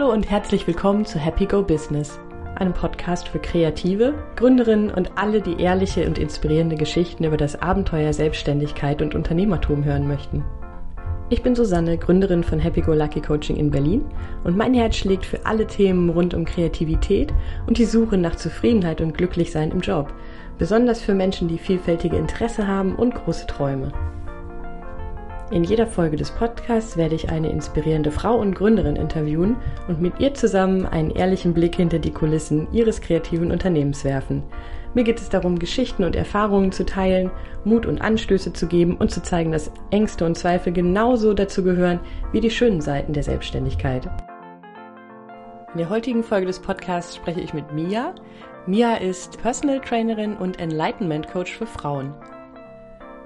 Hallo und herzlich willkommen zu Happy Go Business, einem Podcast für Kreative, Gründerinnen und alle, die ehrliche und inspirierende Geschichten über das Abenteuer Selbstständigkeit und Unternehmertum hören möchten. Ich bin Susanne, Gründerin von Happy Go Lucky Coaching in Berlin und mein Herz schlägt für alle Themen rund um Kreativität und die Suche nach Zufriedenheit und Glücklichsein im Job, besonders für Menschen, die vielfältige Interesse haben und große Träume. In jeder Folge des Podcasts werde ich eine inspirierende Frau und Gründerin interviewen und mit ihr zusammen einen ehrlichen Blick hinter die Kulissen ihres kreativen Unternehmens werfen. Mir geht es darum, Geschichten und Erfahrungen zu teilen, Mut und Anstöße zu geben und zu zeigen, dass Ängste und Zweifel genauso dazu gehören wie die schönen Seiten der Selbstständigkeit. In der heutigen Folge des Podcasts spreche ich mit Mia. Mia ist Personal Trainerin und Enlightenment Coach für Frauen.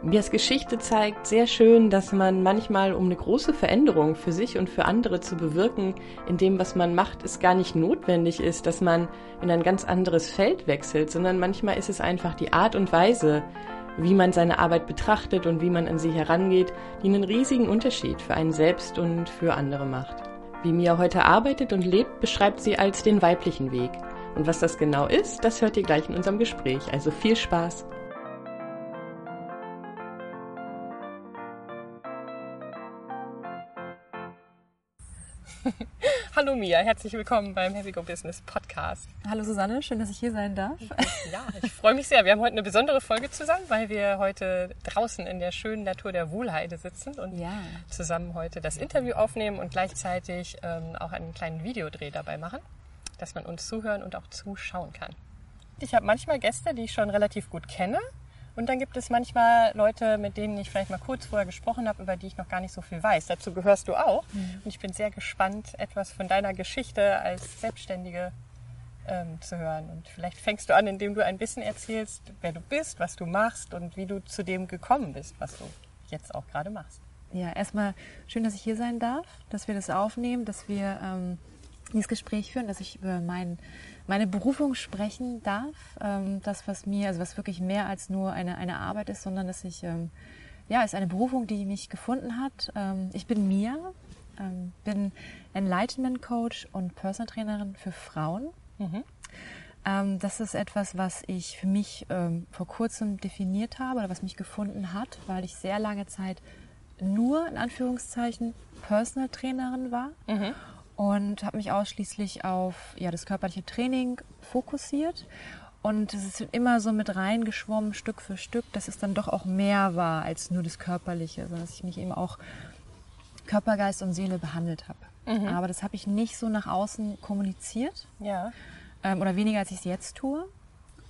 Mias Geschichte zeigt sehr schön, dass man manchmal, um eine große Veränderung für sich und für andere zu bewirken, in dem, was man macht, es gar nicht notwendig ist, dass man in ein ganz anderes Feld wechselt, sondern manchmal ist es einfach die Art und Weise, wie man seine Arbeit betrachtet und wie man an sie herangeht, die einen riesigen Unterschied für einen selbst und für andere macht. Wie Mia heute arbeitet und lebt, beschreibt sie als den weiblichen Weg. Und was das genau ist, das hört ihr gleich in unserem Gespräch. Also viel Spaß! Hallo Mia, herzlich willkommen beim Happy Go Business Podcast. Hallo Susanne, schön, dass ich hier sein darf. Ja, ich freue mich sehr. Wir haben heute eine besondere Folge zusammen, weil wir heute draußen in der schönen Natur der Wohlheide sitzen und ja. zusammen heute das Interview aufnehmen und gleichzeitig ähm, auch einen kleinen Videodreh dabei machen, dass man uns zuhören und auch zuschauen kann. Ich habe manchmal Gäste, die ich schon relativ gut kenne und dann gibt es manchmal Leute, mit denen ich vielleicht mal kurz vorher gesprochen habe, über die ich noch gar nicht so viel weiß. Dazu gehörst du auch. Mhm. Und ich bin sehr gespannt, etwas von deiner Geschichte als Selbstständige ähm, zu hören. Und vielleicht fängst du an, indem du ein bisschen erzählst, wer du bist, was du machst und wie du zu dem gekommen bist, was du jetzt auch gerade machst. Ja, erstmal schön, dass ich hier sein darf, dass wir das aufnehmen, dass wir ähm, dieses Gespräch führen, dass ich über meinen meine Berufung sprechen darf. Ähm, das, was mir, also was wirklich mehr als nur eine, eine Arbeit ist, sondern dass ich, ähm, ja, ist eine Berufung, die mich gefunden hat. Ähm, ich bin Mia, ähm, bin Enlightenment Coach und Personal Trainerin für Frauen. Mhm. Ähm, das ist etwas, was ich für mich ähm, vor kurzem definiert habe oder was mich gefunden hat, weil ich sehr lange Zeit nur in Anführungszeichen Personal Trainerin war. Mhm und habe mich ausschließlich auf ja, das körperliche Training fokussiert. Und es ist immer so mit reingeschwommen, Stück für Stück, dass es dann doch auch mehr war als nur das Körperliche, sondern dass ich mich eben auch Körper, Geist und Seele behandelt habe. Mhm. Aber das habe ich nicht so nach außen kommuniziert. Ja. Ähm, oder weniger, als ich es jetzt tue.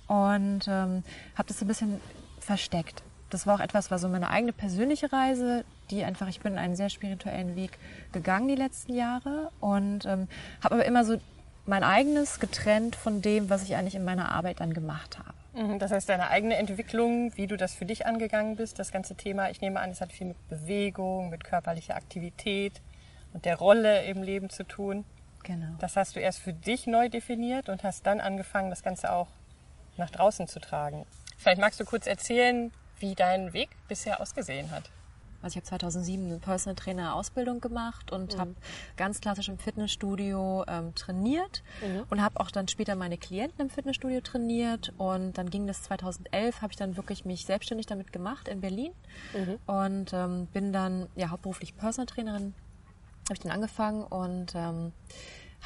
Und ähm, habe das so ein bisschen versteckt. Das war auch etwas, war so meine eigene persönliche Reise, die einfach, ich bin einen sehr spirituellen Weg gegangen die letzten Jahre und ähm, habe aber immer so mein eigenes getrennt von dem, was ich eigentlich in meiner Arbeit dann gemacht habe. Mhm, das heißt, deine eigene Entwicklung, wie du das für dich angegangen bist, das ganze Thema, ich nehme an, es hat viel mit Bewegung, mit körperlicher Aktivität und der Rolle im Leben zu tun. Genau. Das hast du erst für dich neu definiert und hast dann angefangen, das Ganze auch nach draußen zu tragen. Vielleicht magst du kurz erzählen, wie dein Weg bisher ausgesehen hat. Also ich habe 2007 eine Personal Trainer Ausbildung gemacht und mhm. habe ganz klassisch im Fitnessstudio ähm, trainiert mhm. und habe auch dann später meine Klienten im Fitnessstudio trainiert und dann ging das 2011 habe ich dann wirklich mich selbstständig damit gemacht in Berlin mhm. und ähm, bin dann ja hauptberuflich Personal Trainerin habe ich dann angefangen und ähm,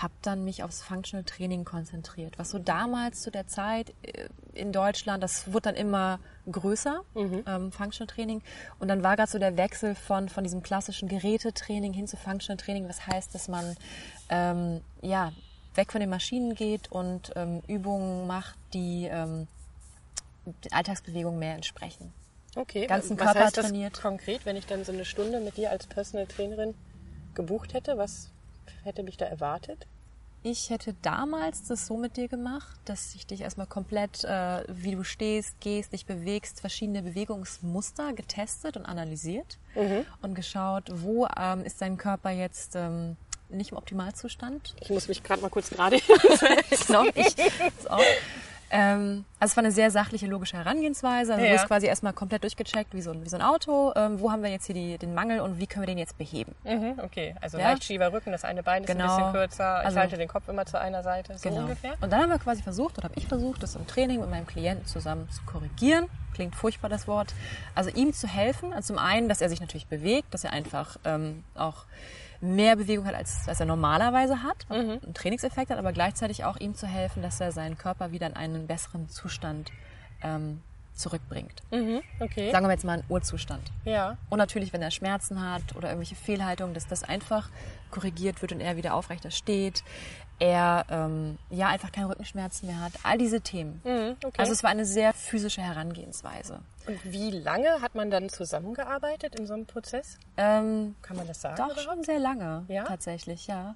habe dann mich aufs Functional Training konzentriert, was so damals zu der Zeit äh, in Deutschland, das wurde dann immer größer, mhm. ähm, Functional Training. Und dann war gerade so der Wechsel von, von diesem klassischen Gerätetraining hin zu Functional Training, was heißt, dass man ähm, ja, weg von den Maschinen geht und ähm, Übungen macht, die ähm, den Alltagsbewegungen mehr entsprechen. Okay, ganzen was Körper heißt das trainiert. konkret, wenn ich dann so eine Stunde mit dir als Personal Trainerin gebucht hätte, was hätte mich da erwartet? Ich hätte damals das so mit dir gemacht, dass ich dich erstmal komplett, äh, wie du stehst, gehst, dich bewegst, verschiedene Bewegungsmuster getestet und analysiert mhm. und geschaut, wo ähm, ist dein Körper jetzt ähm, nicht im Optimalzustand. Ich muss mich gerade mal kurz gerade. noch, ich, ähm, Also es war eine sehr sachliche, logische Herangehensweise. Also Ja. du hast quasi erstmal komplett durchgecheckt, wie so ein, wie so ein Auto. Ähm, wo haben wir jetzt hier die, den Mangel und wie können wir den jetzt beheben? Mhm, okay, also Ja. leicht schiefer Rücken, das eine Bein ist Genau. ein bisschen kürzer. Ich Also- halte den Kopf immer zu einer Seite, so Genau. ungefähr. Und dann haben wir quasi versucht, oder habe ich versucht, das im Training mit meinem Klienten zusammen zu korrigieren. Klingt furchtbar das Wort. Also ihm zu helfen. Also zum einen, dass er sich natürlich bewegt, dass er einfach ähm, auch mehr Bewegung hat, als, als er normalerweise hat, Mhm. einen Trainingseffekt hat, aber gleichzeitig auch ihm zu helfen, dass er seinen Körper wieder in einen besseren Zustand ähm, zurückbringt. Mhm, okay. Sagen wir jetzt mal einen Urzustand. Ja. Und natürlich, wenn er Schmerzen hat oder irgendwelche Fehlhaltungen, dass das einfach korrigiert wird und er wieder aufrechter steht. Er ähm, ja einfach keine Rückenschmerzen mehr hat. All diese Themen. Mhm, okay. Also es war eine sehr physische Herangehensweise. Und wie lange hat man dann zusammengearbeitet in so einem Prozess? Ähm, Kann man das sagen? doch schon sehr lange, Ja? tatsächlich, ja.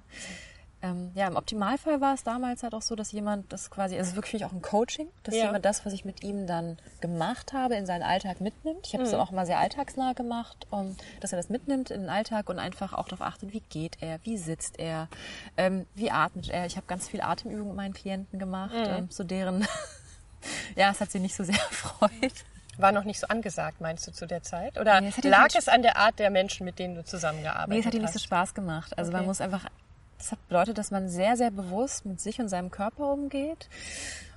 Ähm, ja, im Optimalfall war es damals halt auch so, dass jemand das quasi, also wirklich auch ein Coaching, dass Ja. jemand das, was ich mit ihm dann gemacht habe, in seinen Alltag mitnimmt. Ich habe es Mhm. dann auch immer sehr alltagsnah gemacht, um, dass er das mitnimmt in den Alltag und einfach auch darauf achtet, wie geht er, wie sitzt er, ähm, wie atmet er. Ich habe ganz viel Atemübungen mit meinen Klienten gemacht, Mhm. ähm, zu deren, ja, es hat sie nicht so sehr erfreut. War noch nicht so angesagt, meinst du, zu der Zeit? Oder Nee, lag es an der Art der Menschen, mit denen du zusammengearbeitet Nee, es hat ihm nicht so hast? Spaß gemacht. Also man Okay. muss einfach, das hat bedeutet, dass man sehr, sehr bewusst mit sich und seinem Körper umgeht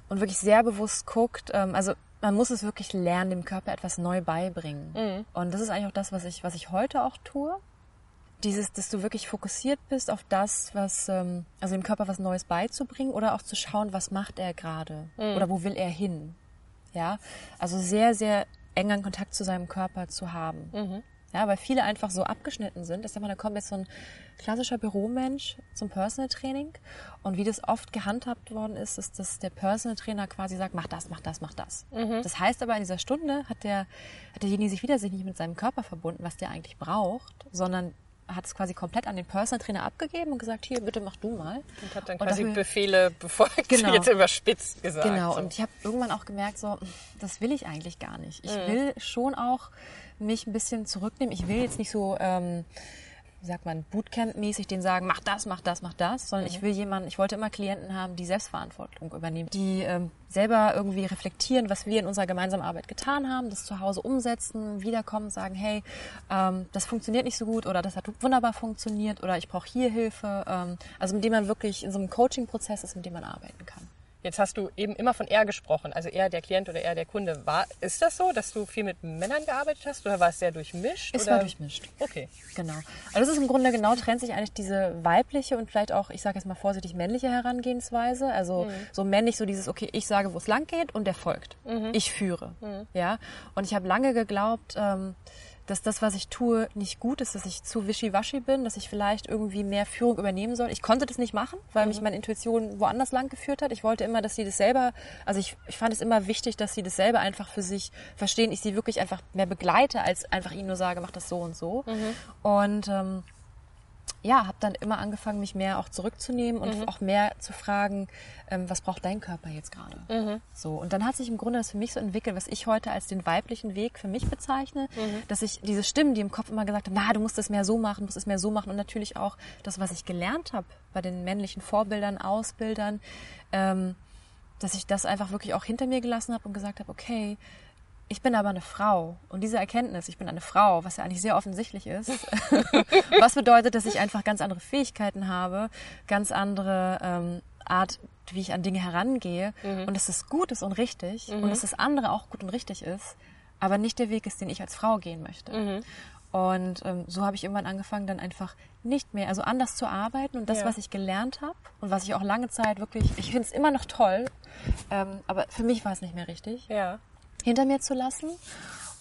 und wirklich sehr bewusst guckt. Ähm, also man muss es wirklich lernen, dem Körper etwas neu beibringen. Mhm. Und das ist eigentlich auch das, was ich, was ich heute auch tue. Dieses, dass du wirklich fokussiert bist auf das, was, ähm, also dem Körper was Neues beizubringen oder auch zu schauen, was macht er gerade Mhm. oder wo will er hin. Ja, also sehr, sehr engen Kontakt zu seinem Körper zu haben. Mhm. Ja, weil viele einfach so abgeschnitten sind. Ich sag mal, da kommt jetzt so ein klassischer Büromensch zum Personal Training. Und wie das oft gehandhabt worden ist, ist, dass der Personal Trainer quasi sagt, mach das, mach das, mach das. Das heißt aber, in dieser Stunde hat, der, hat derjenige sich wieder sich nicht mit seinem Körper verbunden, was der eigentlich braucht, sondern hat es quasi komplett an den Personal Trainer abgegeben und gesagt, hier, bitte mach du mal. Und hat dann quasi dafür- Befehle befolgt, Genau. jetzt überspitzt gesagt. Genau, so. und ich habe irgendwann auch gemerkt, so, das will ich eigentlich gar nicht. Ich Mhm. will schon auch mich ein bisschen zurücknehmen. Ich will jetzt nicht so, ähm, wie sagt man, Bootcamp-mäßig denen sagen, mach das, mach das, mach das, sondern Mhm. ich will jemanden, ich wollte immer Klienten haben, die Selbstverantwortung übernehmen, die ähm, selber irgendwie reflektieren, was wir in unserer gemeinsamen Arbeit getan haben, das zu Hause umsetzen, wiederkommen, sagen, hey, ähm, das funktioniert nicht so gut oder das hat wunderbar funktioniert oder ich brauche hier Hilfe. Ähm, also mit dem man wirklich in so einem Coaching-Prozess ist, mit dem man arbeiten kann. Jetzt hast du eben immer von er gesprochen, also er der Klient oder er der Kunde. War, ist das so, dass du viel mit Männern gearbeitet hast oder war es sehr durchmischt? Es oder? war durchmischt. Okay. Genau. Also das ist im Grunde genau trennt sich eigentlich diese weibliche und vielleicht auch, ich sage jetzt mal vorsichtig, männliche Herangehensweise. Also Mhm. so männlich, so dieses, okay, ich sage, wo es lang geht und der folgt. Mhm. Ich führe. Ja. Und ich habe lange geglaubt, ähm, dass das, was ich tue, nicht gut ist, dass ich zu wischiwaschi bin, dass ich vielleicht irgendwie mehr Führung übernehmen soll. Ich konnte das nicht machen, weil Mhm. mich meine Intuition woanders lang geführt hat. Ich wollte immer, dass sie das selber, also ich, ich fand es immer wichtig, dass sie das selber einfach für sich verstehen. Ich sie wirklich einfach mehr begleite, als einfach ihnen nur sage, mach das so und so. Und ähm, ja, habe dann immer angefangen, mich mehr auch zurückzunehmen und auch mehr zu fragen, ähm, was braucht dein Körper jetzt gerade? So und dann hat sich im Grunde das für mich so entwickelt, was ich heute als den weiblichen Weg für mich bezeichne, dass ich diese Stimmen, die im Kopf immer gesagt haben, na, du musst es mehr so machen, du musst es mehr so machen und natürlich auch das, was ich gelernt habe bei den männlichen Vorbildern, Ausbildern, ähm, dass ich das einfach wirklich auch hinter mir gelassen habe und gesagt habe, okay, ich bin aber eine Frau. Und diese Erkenntnis, ich bin eine Frau, was ja eigentlich sehr offensichtlich ist, was bedeutet, dass ich einfach ganz andere Fähigkeiten habe, ganz andere ähm, Art, wie ich an Dinge herangehe und dass das gut ist und richtig und dass das andere auch gut und richtig ist, aber nicht der Weg ist, den ich als Frau gehen möchte. Und ähm, so habe ich irgendwann angefangen, dann einfach nicht mehr, also anders zu arbeiten und das, Ja. was ich gelernt habe und was ich auch lange Zeit wirklich, ich finde es immer noch toll, ähm, aber für mich war es nicht mehr richtig Ja. Hinter mir zu lassen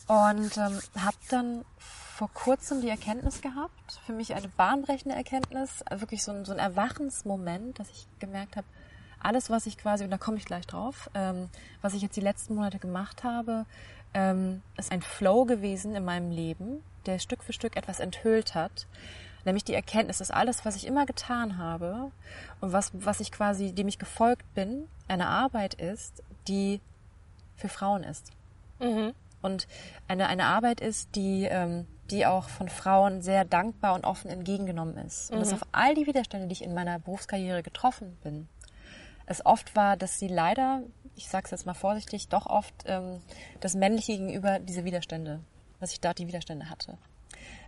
und ähm, habe dann vor kurzem die Erkenntnis gehabt, für mich eine bahnbrechende Erkenntnis, wirklich so ein, so ein Erwachensmoment, dass ich gemerkt habe, alles, was ich quasi, und da komme ich gleich drauf, ähm, was ich jetzt die letzten Monate gemacht habe, ähm, ist ein Flow gewesen in meinem Leben, der Stück für Stück etwas enthüllt hat. Nämlich die Erkenntnis, dass alles, was ich immer getan habe und was, was ich quasi, dem ich gefolgt bin, eine Arbeit ist, die für Frauen ist. Und eine, eine Arbeit ist, die, ähm, die auch von Frauen sehr dankbar und offen entgegengenommen ist. Und dass auf all die Widerstände, die ich in meiner Berufskarriere getroffen bin, es oft war, dass sie leider, ich sage es jetzt mal vorsichtig, doch oft ähm, das Männliche gegenüber diese Widerstände, dass ich dort die Widerstände hatte.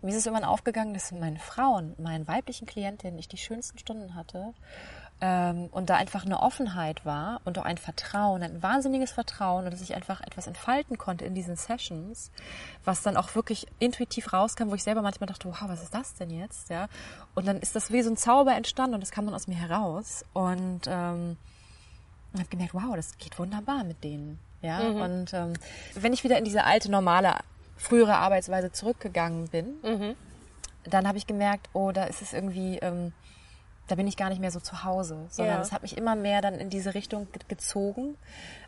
Mir ist es irgendwann aufgegangen, dass meinen Frauen, meinen weiblichen Klientinnen, ich die schönsten Stunden hatte und da einfach eine Offenheit war und auch ein Vertrauen, ein wahnsinniges Vertrauen und dass ich einfach etwas entfalten konnte in diesen Sessions, was dann auch wirklich intuitiv rauskam, wo ich selber manchmal dachte, wow, was ist das denn jetzt? Ja, und dann ist das wie so ein Zauber entstanden und das kam dann aus mir heraus und ähm, habe gemerkt, wow, das geht wunderbar mit denen. Ja, mhm. und ähm, wenn ich wieder in diese alte, normale, frühere Arbeitsweise zurückgegangen bin, mhm. dann habe ich gemerkt, oh, da ist es irgendwie, ähm, da bin ich gar nicht mehr so zu Hause, sondern es ja. hat mich immer mehr dann in diese Richtung gezogen,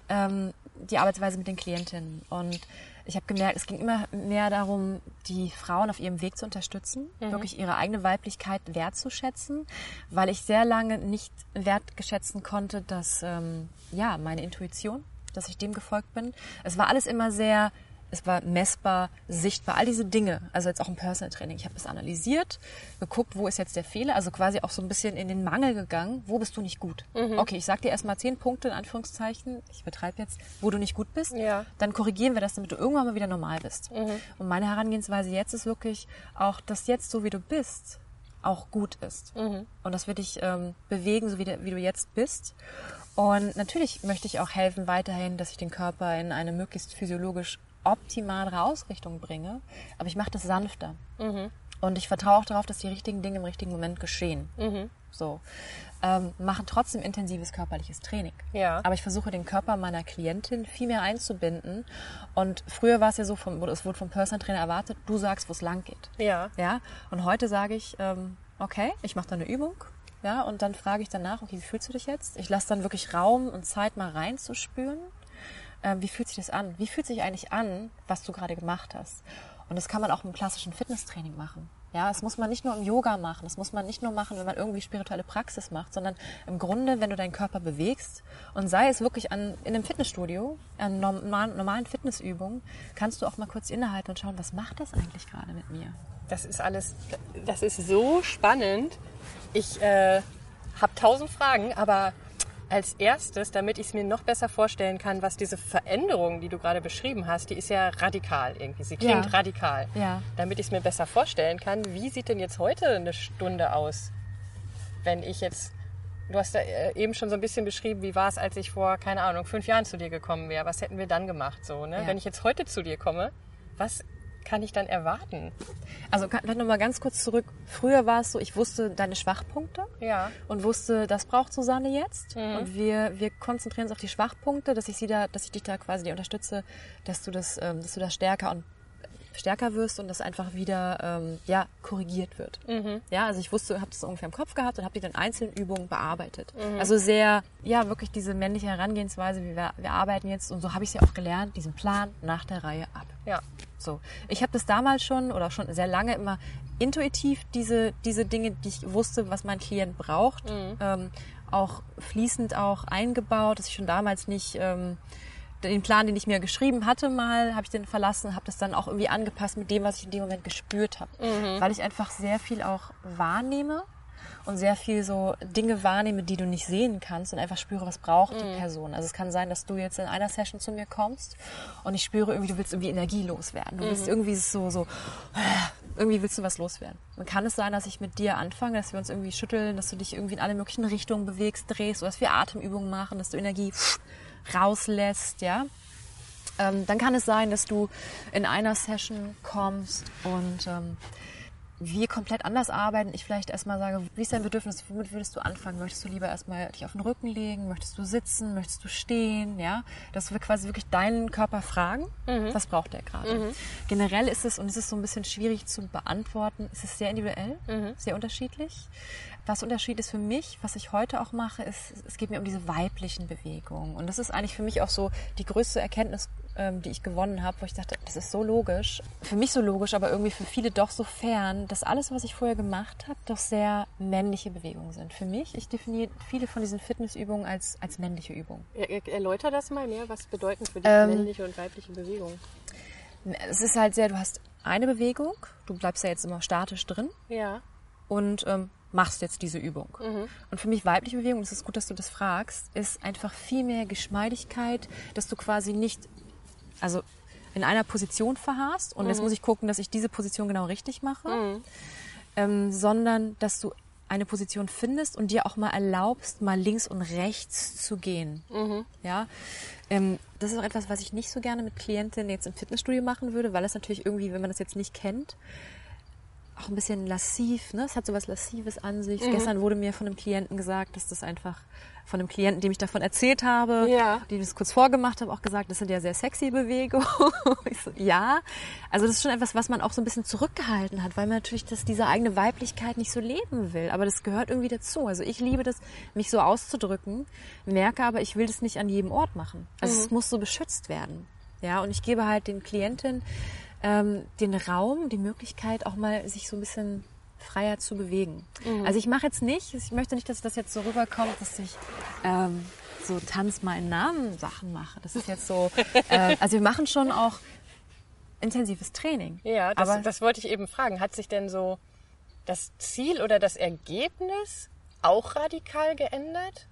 ähm, die Arbeitsweise mit den Klientinnen. Und ich habe gemerkt, es ging immer mehr darum, die Frauen auf ihrem Weg zu unterstützen, mhm. wirklich ihre eigene Weiblichkeit wertzuschätzen, weil ich sehr lange nicht wertgeschätzen konnte, dass ähm, ja meine Intuition, dass ich dem gefolgt bin. Es war alles immer sehr es war messbar, sichtbar, all diese Dinge. Also jetzt auch im Personal Training. Ich habe das analysiert, geguckt, wo ist jetzt der Fehler, also quasi auch so ein bisschen in den Mangel gegangen, wo bist du nicht gut. Mhm. Okay, ich sag dir erstmal zehn Punkte in Anführungszeichen, ich betreibe jetzt, wo du nicht gut bist. Ja. Dann korrigieren wir das, damit du irgendwann mal wieder normal bist. Mhm. Und meine Herangehensweise jetzt ist wirklich auch, dass jetzt so wie du bist, auch gut ist. Mhm. Und das wird dich ähm, bewegen, so wie, de, wie du jetzt bist. Und natürlich möchte ich auch helfen weiterhin, dass ich den Körper in eine möglichst physiologisch optimale Ausrichtung bringe, aber ich mache das sanfter. Mhm. Und ich vertraue auch darauf, dass die richtigen Dinge im richtigen Moment geschehen. Mhm. So. Ähm, machen trotzdem intensives körperliches Training. Ja. Aber ich versuche den Körper meiner Klientin viel mehr einzubinden. Und früher war es ja so, vom, es wurde vom Personal Trainer erwartet, du sagst, wo es lang geht. Ja. Ja. Und heute sage ich, ähm, okay, ich mache da eine Übung. Ja, und dann frage ich danach, okay, wie fühlst du dich jetzt? Ich lasse dann wirklich Raum und Zeit mal reinzuspüren wie fühlt sich das an? Wie fühlt sich eigentlich an, was du gerade gemacht hast? Und das kann man auch im klassischen Fitnesstraining machen. Ja, das muss man nicht nur im Yoga machen, das muss man nicht nur machen, wenn man irgendwie spirituelle Praxis macht, sondern im Grunde, wenn du deinen Körper bewegst und sei es wirklich an, in einem Fitnessstudio, an normalen, normalen Fitnessübungen, kannst du auch mal kurz innehalten und schauen, was macht das eigentlich gerade mit mir? Das ist alles, das ist so spannend. Ich äh, habe tausend Fragen, aber als erstes, damit ich es mir noch besser vorstellen kann, was diese Veränderung, die du gerade beschrieben hast, die ist ja radikal irgendwie. Sie klingt ja. radikal. Ja. Damit ich es mir besser vorstellen kann, wie sieht denn jetzt heute eine Stunde aus? Wenn ich jetzt, du hast ja äh, eben schon so ein bisschen beschrieben, wie war es, als ich vor, keine Ahnung, fünf Jahren zu dir gekommen wäre. Was hätten wir dann gemacht so? Ne? Ja. Wenn ich jetzt heute zu dir komme, was kann ich dann erwarten? Also vielleicht nochmal ganz kurz zurück. Früher war es so, ich wusste deine Schwachpunkte ja. und wusste, das braucht Susanne jetzt. Mhm. Und wir, wir konzentrieren uns auf die Schwachpunkte, dass ich sie da, dass ich dich da quasi unterstütze, dass du das, ähm, dass du das stärker und stärker wirst und das einfach wieder ähm, ja korrigiert wird. Mhm. Ja, also ich wusste, habe das ungefähr im Kopf gehabt und habe die dann einzelnen Übungen bearbeitet. Mhm. Also sehr ja wirklich diese männliche Herangehensweise, wie wir, wir arbeiten jetzt und so habe ich sie auch gelernt, diesen Plan nach der Reihe ab. Ja. So, ich habe das damals schon oder schon sehr lange immer intuitiv diese diese Dinge, die ich wusste, was mein Klient braucht, mhm. ähm, auch fließend auch eingebaut, dass ich schon damals nicht ähm, den Plan, den ich mir geschrieben hatte, mal habe ich den verlassen, habe das dann auch irgendwie angepasst mit dem, was ich in dem Moment gespürt habe, mhm. weil ich einfach sehr viel auch wahrnehme und sehr viel so Dinge wahrnehme, die du nicht sehen kannst und einfach spüre, was braucht mhm. die Person. Also es kann sein, dass du jetzt in einer Session zu mir kommst und ich spüre irgendwie, du willst irgendwie Energie loswerden. Du mhm. willst irgendwie so, so, irgendwie willst du was loswerden. Dann kann es sein, dass ich mit dir anfange, dass wir uns irgendwie schütteln, dass du dich irgendwie in alle möglichen Richtungen bewegst, drehst oder dass wir Atemübungen machen, dass du Energie rauslässt, ja. Ähm, dann kann es sein, dass du in einer Session kommst und ähm, wir komplett anders arbeiten. Ich vielleicht erstmal sage, wie ist dein Bedürfnis? Womit würdest du anfangen? Möchtest du lieber erstmal dich auf den Rücken legen? Möchtest du sitzen? Möchtest du stehen? Ja, dass wir quasi wirklich deinen Körper fragen, mhm. was braucht der gerade? Mhm. Generell ist es, und es ist so ein bisschen schwierig zu beantworten, es ist sehr individuell, mhm. sehr unterschiedlich. Was Unterschied ist für mich, was ich heute auch mache, ist, es geht mir um diese weiblichen Bewegungen. Und das ist eigentlich für mich auch so die größte Erkenntnis, ähm, die ich gewonnen habe, wo ich dachte, das ist so logisch. Für mich so logisch, aber irgendwie für viele doch so fern, dass alles, was ich vorher gemacht habe, doch sehr männliche Bewegungen sind. Für mich, ich definiere viele von diesen Fitnessübungen als, als männliche Übungen. Erläuter das mal mehr. Was bedeuten für dich ähm, männliche und weibliche Bewegungen? Es ist halt sehr, du hast eine Bewegung, du bleibst ja jetzt immer statisch drin. Ja. Und ähm, machst jetzt diese Übung. Und für mich weibliche Bewegung, das ist gut, dass du das fragst, ist einfach viel mehr Geschmeidigkeit, dass du quasi nicht, also in einer Position verharrst und jetzt muss ich gucken, dass ich diese Position genau richtig mache, ähm, sondern dass du eine Position findest und dir auch mal erlaubst, mal links und rechts zu gehen. Ja, ähm, das ist auch etwas, was ich nicht so gerne mit Klientinnen jetzt im Fitnessstudio machen würde, weil es natürlich irgendwie, wenn man das jetzt nicht kennt, auch ein bisschen lassiv, ne? Es hat so was Lassives an sich. Gestern wurde mir von einem Klienten gesagt, dass das einfach von einem Klienten, dem ich davon erzählt habe, Ja. dem ich das kurz vorgemacht habe, auch gesagt, das sind ja sehr sexy Bewegungen. so, ja. Also das ist schon etwas, was man auch so ein bisschen zurückgehalten hat, weil man natürlich das, diese eigene Weiblichkeit nicht so leben will. Aber das gehört irgendwie dazu. Also ich liebe das, mich so auszudrücken, merke aber, ich will das nicht an jedem Ort machen. Also es muss so beschützt werden. Ja, und ich gebe halt den Klienten ähm, den Raum, die Möglichkeit, auch mal sich so ein bisschen freier zu bewegen. Also ich mache jetzt nicht, ich möchte nicht, dass das jetzt so rüberkommt, dass ich ähm, so Tanz meinen Namen Sachen mache. Das ist jetzt so, äh, also wir machen schon auch intensives Training. Ja, das, aber das wollte ich eben fragen. Hat sich denn so das Ziel oder das Ergebnis auch radikal geändert?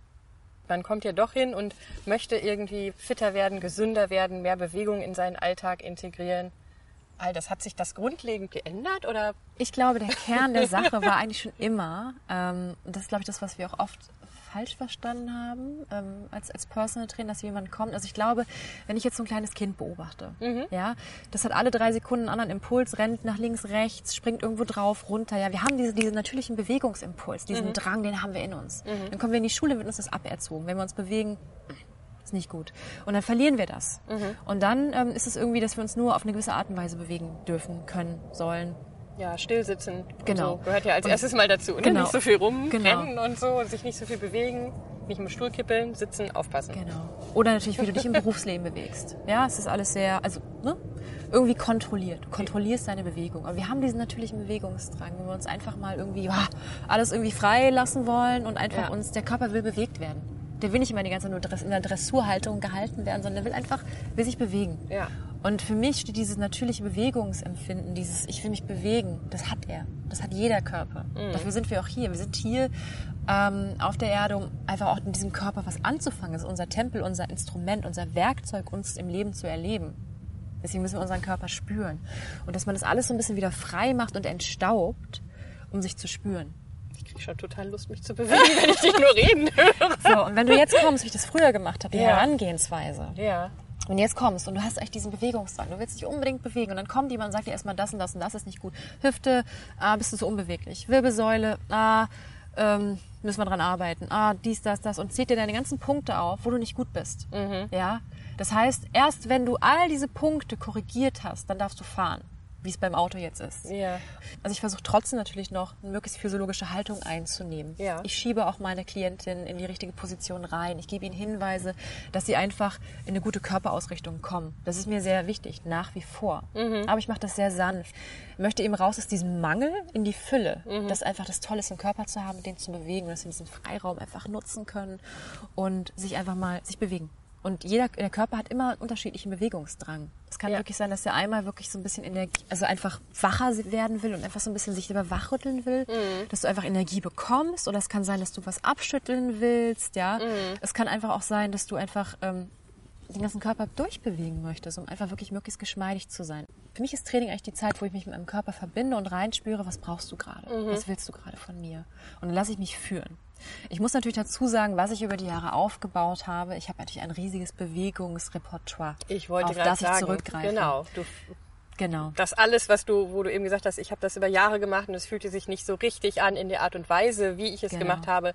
Man kommt ja doch hin und möchte irgendwie fitter werden, gesünder werden, mehr Bewegung in seinen Alltag integrieren. All das hat sich das grundlegend geändert oder? Ich glaube, der Kern der Sache war eigentlich schon immer, ähm, und das ist, glaube ich, das, was wir auch oft falsch verstanden haben ähm, als, als Personal Trainer, dass jemand kommt. Also ich glaube, wenn ich jetzt so ein kleines Kind beobachte, ja, das hat alle drei Sekunden einen anderen Impuls, rennt nach links, rechts, springt irgendwo drauf, runter. Ja, wir haben diese, diesen natürlichen Bewegungsimpuls, diesen Drang, den haben wir in uns. Dann kommen wir in die Schule, wird uns das aberzogen. Wenn wir uns bewegen, ist nicht gut. Und dann verlieren wir das. Und dann ähm, ist es irgendwie, dass wir uns nur auf eine gewisse Art und Weise bewegen dürfen, können, sollen. Ja, stillsitzen. Genau. Und so. Gehört ja als Und- erstes mal dazu. Ne? Genau. Nicht so viel rumrennen Genau. und so, sich nicht so viel bewegen, nicht im Stuhl kippeln, sitzen, aufpassen. Genau. Oder natürlich, wie du dich im Berufsleben bewegst. Ja, es ist alles sehr, also ne, irgendwie kontrolliert. Du kontrollierst deine Bewegung. Aber wir haben diesen natürlichen Bewegungsdrang, wo wir uns einfach mal irgendwie ja, alles irgendwie frei lassen wollen und einfach Ja. uns, der Körper will bewegt werden. Der will nicht immer die ganze Zeit nur in der Dressurhaltung gehalten werden, sondern der will einfach, will sich bewegen. Ja. Und für mich steht dieses natürliche Bewegungsempfinden, dieses Ich will mich bewegen, das hat er. Das hat jeder Körper. Dafür sind wir auch hier. Wir sind hier ähm, auf der Erde, um einfach auch in diesem Körper was anzufangen. Das ist unser Tempel, unser Instrument, unser Werkzeug, uns im Leben zu erleben. Deswegen müssen wir unseren Körper spüren. Und dass man das alles so ein bisschen wieder frei macht und entstaubt, um sich zu spüren. Ich krieg schon total Lust, mich zu bewegen, wenn ich dich nur reden höre. So, und wenn du jetzt kommst, wie ich das früher gemacht habe, die Ja. Herangehensweise, Ja. Wenn du jetzt kommst und du hast echt diesen Bewegungsdrang, du willst dich unbedingt bewegen und dann kommt jemand und sagt dir erstmal das und das und das ist nicht gut. Hüfte, ah, bist du so unbeweglich. Wirbelsäule, ah, ähm, müssen wir dran arbeiten. Ah, dies, das, das und zählt dir deine ganzen Punkte auf, wo du nicht gut bist. Ja? Das heißt, erst wenn du all diese Punkte korrigiert hast, dann darfst du fahren, wie es beim Auto jetzt ist. Ja. Also ich versuche trotzdem natürlich noch eine möglichst physiologische Haltung einzunehmen. Ja. Ich schiebe auch meine Klientin in die richtige Position rein. Ich gebe ihnen Hinweise, dass sie einfach in eine gute Körperausrichtung kommen. Das ist mir sehr wichtig, nach wie vor. Aber ich mache das sehr sanft. Ich möchte eben raus aus diesem Mangel in die Fülle. Das einfach das Tolle ist, einen Körper zu haben, den zu bewegen und dass sie diesen Freiraum einfach nutzen können und sich einfach mal sich bewegen. Und jeder, der Körper hat immer einen unterschiedlichen Bewegungsdrang. Es kann Ja. wirklich sein, dass der einmal wirklich so ein bisschen Energie, also einfach wacher werden will und einfach so ein bisschen sich selber wachrütteln will, dass du einfach Energie bekommst. Oder es kann sein, dass du was abschütteln willst, ja. Es kann einfach auch sein, dass du einfach ähm, den ganzen Körper durchbewegen möchtest, um einfach wirklich möglichst geschmeidig zu sein. Für mich ist Training eigentlich die Zeit, wo ich mich mit meinem Körper verbinde und reinspüre, was brauchst du gerade? Was willst du gerade von mir? Und dann lasse ich mich führen. Ich muss natürlich dazu sagen, was ich über die Jahre aufgebaut habe. Ich habe natürlich ein riesiges Bewegungsrepertoire, Ich wollte auf das ich sagen, zurückgreife. genau, du, Genau. das alles, was du, wo du eben gesagt hast, ich habe das über Jahre gemacht und es fühlte sich nicht so richtig an in der Art und Weise, wie ich es Genau. gemacht habe.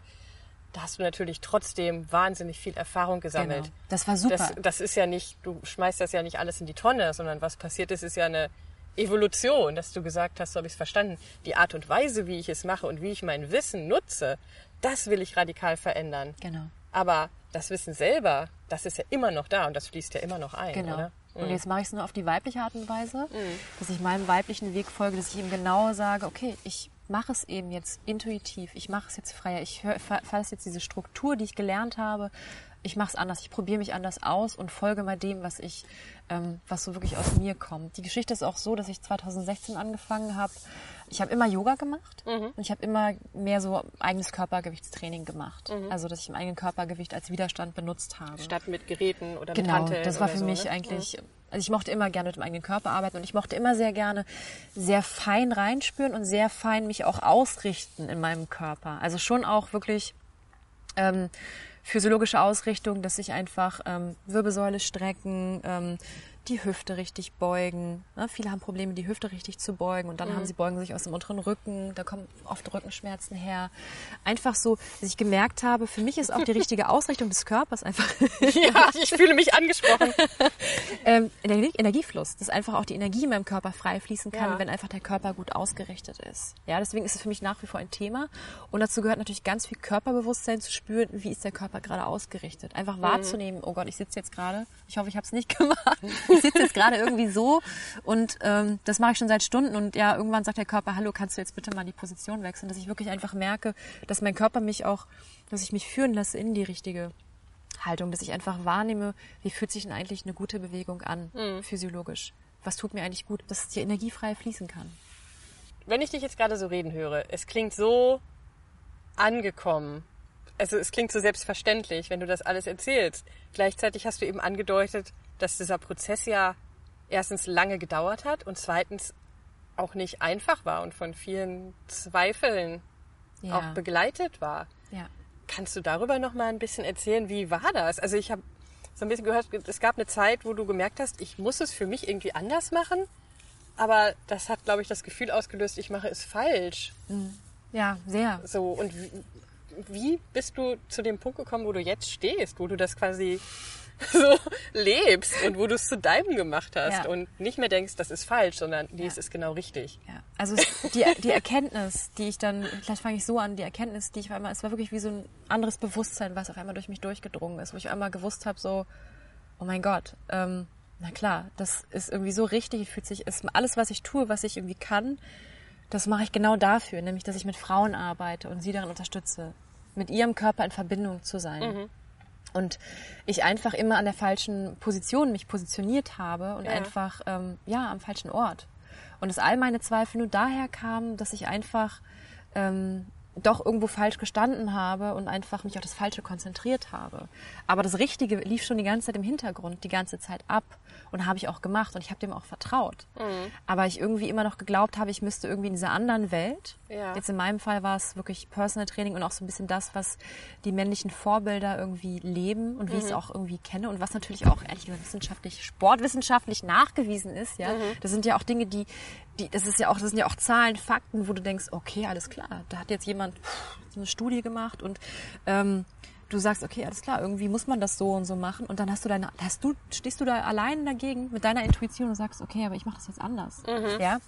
Da hast du natürlich trotzdem wahnsinnig viel Erfahrung gesammelt. Genau. Das war super. Das, das ist ja nicht, du schmeißt das ja nicht alles in die Tonne, sondern was passiert ist, ist ja eine Evolution, dass du gesagt hast, so habe ich es verstanden. Die Art und Weise, wie ich es mache und wie ich mein Wissen nutze, das will ich radikal verändern. Genau. Aber das Wissen selber, das ist ja immer noch da und das fließt ja immer noch ein, Genau. oder? Und jetzt mache ich es nur auf die weibliche Art und Weise, dass ich meinem weiblichen Weg folge, dass ich ihm genau sage, okay, ich mache es eben jetzt intuitiv, ich mache es jetzt freier, ich fasse jetzt diese Struktur, die ich gelernt habe, ich mache es anders, ich probiere mich anders aus und folge mal dem, was ich, ähm, was so wirklich aus mir kommt. Die Geschichte ist auch so, dass ich 2016 angefangen habe. Ich habe immer Yoga gemacht Mhm. und ich habe immer mehr so eigenes Körpergewichtstraining gemacht. Also dass ich im eigenen Körpergewicht als Widerstand benutzt habe. Statt mit Geräten oder mit Genau, das war für so, mich ne? eigentlich, also ich mochte immer gerne mit dem eigenen Körper arbeiten und ich mochte immer sehr gerne sehr fein reinspüren und sehr fein mich auch ausrichten in meinem Körper. Also schon auch wirklich ähm, physiologische Ausrichtung, dass sich einfach ähm, Wirbelsäule strecken, ähm, die Hüfte richtig beugen. Ne? Viele haben Probleme, die Hüfte richtig zu beugen und dann Mhm. haben sie beugen sich aus dem unteren Rücken, da kommen oft Rückenschmerzen her. Einfach so, dass ich gemerkt habe, für mich ist auch die richtige Ausrichtung des Körpers einfach Ja, ich fühle mich angesprochen. ähm, Energie, Energiefluss, dass einfach auch die Energie in meinem Körper frei fließen kann, Ja. wenn einfach der Körper gut ausgerichtet ist. Ja, deswegen ist es für mich nach wie vor ein Thema. Und dazu gehört natürlich ganz viel Körperbewusstsein zu spüren, wie ist der Körper gerade ausgerichtet. Einfach wahrzunehmen, oh Gott, ich sitze jetzt gerade, ich hoffe, ich habe es nicht gemacht. Ich sitze jetzt gerade irgendwie so und ähm, das mache ich schon seit Stunden und ja, irgendwann sagt der Körper, hallo, kannst du jetzt bitte mal die Position wechseln, dass ich wirklich einfach merke, dass mein Körper mich auch, dass ich mich führen lasse in die richtige Haltung, dass ich einfach wahrnehme, wie fühlt sich denn eigentlich eine gute Bewegung an, physiologisch. Was tut mir eigentlich gut, dass die Energie frei fließen kann. Wenn ich dich jetzt gerade so reden höre, es klingt so angekommen. Also es klingt so selbstverständlich, wenn du das alles erzählst. Gleichzeitig hast du eben angedeutet, dass dieser Prozess ja erstens lange gedauert hat und zweitens auch nicht einfach war und von vielen Zweifeln Ja. auch begleitet war. Ja. Kannst du darüber noch mal ein bisschen erzählen, wie war das? Also ich habe so ein bisschen gehört, es gab eine Zeit, wo du gemerkt hast, ich muss es für mich irgendwie anders machen, aber das hat, glaube ich, das Gefühl ausgelöst, ich mache es falsch. Ja, sehr. So und wie, wie bist du zu dem Punkt gekommen, wo du jetzt stehst, wo du das quasi so lebst und wo du es zu deinem gemacht hast Ja. und nicht mehr denkst, das ist falsch, sondern nee, es ist genau richtig. Ja. Also es, die, die Erkenntnis, die ich dann, vielleicht fange ich so an, die Erkenntnis, die ich auf einmal, es war wirklich wie so ein anderes Bewusstsein, was auf einmal durch mich durchgedrungen ist, wo ich einmal gewusst habe, so, oh mein Gott, ähm, na klar, das ist irgendwie so richtig, fühlt sich, ist alles, was ich tue, was ich irgendwie kann, das mache ich genau dafür, nämlich, dass ich mit Frauen arbeite und sie darin unterstütze, mit ihrem Körper in Verbindung zu sein. Und ich einfach immer an der falschen Position mich positioniert habe und Ja. einfach, ähm, ja, am falschen Ort. Und dass all meine Zweifel nur daher kamen, dass ich einfach ähm, doch irgendwo falsch gestanden habe und einfach mich auf das Falsche konzentriert habe. Aber das Richtige lief schon die ganze Zeit im Hintergrund, die ganze Zeit ab und habe ich auch gemacht und ich habe dem auch vertraut. Aber ich irgendwie immer noch geglaubt habe, ich müsste irgendwie in dieser anderen Welt. Ja. Jetzt in meinem Fall war es wirklich Personal Training und auch so ein bisschen das, was die männlichen Vorbilder irgendwie leben und wie ich es auch irgendwie kenne und was natürlich auch ehrlich gesagt wissenschaftlich, sportwissenschaftlich nachgewiesen ist. Ja, das sind ja auch Dinge, die, die, das ist ja auch, das sind ja auch Zahlen, Fakten, wo du denkst, okay, alles klar, da hat jetzt jemand so eine Studie gemacht und ähm, du sagst, okay, alles klar, irgendwie muss man das so und so machen und dann hast du deine, hast du, stehst du da allein dagegen mit deiner Intuition und sagst, okay, aber ich mache das jetzt anders. Ja,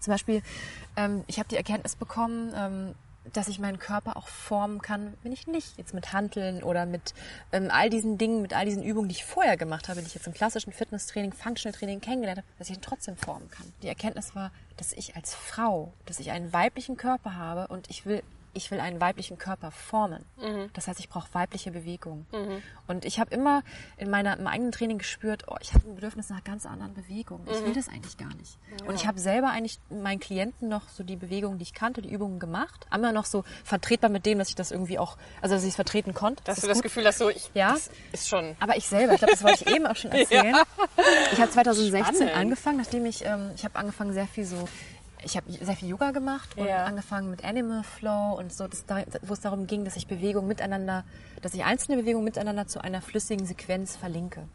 zum Beispiel, ähm, ich habe die Erkenntnis bekommen, ähm, dass ich meinen Körper auch formen kann, wenn ich nicht jetzt mit Hanteln oder mit ähm, all diesen Dingen, mit all diesen Übungen, die ich vorher gemacht habe, die ich jetzt im klassischen Fitnesstraining, Functional Training kennengelernt habe, dass ich ihn trotzdem formen kann. Die Erkenntnis war, dass ich als Frau, dass ich einen weiblichen Körper habe und ich will ich will einen weiblichen Körper formen. Das heißt, ich brauche weibliche Bewegung. Und ich habe immer in meiner, im eigenen Training gespürt, oh, ich habe ein Bedürfnis nach ganz anderen Bewegungen. Ich will das eigentlich gar nicht. Und ich habe selber eigentlich meinen Klienten noch so die Bewegungen, die ich kannte, die Übungen gemacht. Immer noch so vertretbar mit dem, dass ich das irgendwie auch, also dass ich es vertreten konnte. Dass Das du das gut. Gefühl hast, so, ich, Ja. das ist schon. Aber ich selber, ich glaube, das wollte ich eben auch schon erzählen. Ich habe 2016 Spannend. angefangen, nachdem ich, ähm, ich habe angefangen sehr viel so, ich habe sehr viel Yoga gemacht und Ja. angefangen mit Animal Flow und so, das, da- wo es darum ging, dass ich Bewegungen miteinander, dass ich einzelne Bewegungen miteinander zu einer flüssigen Sequenz verlinke.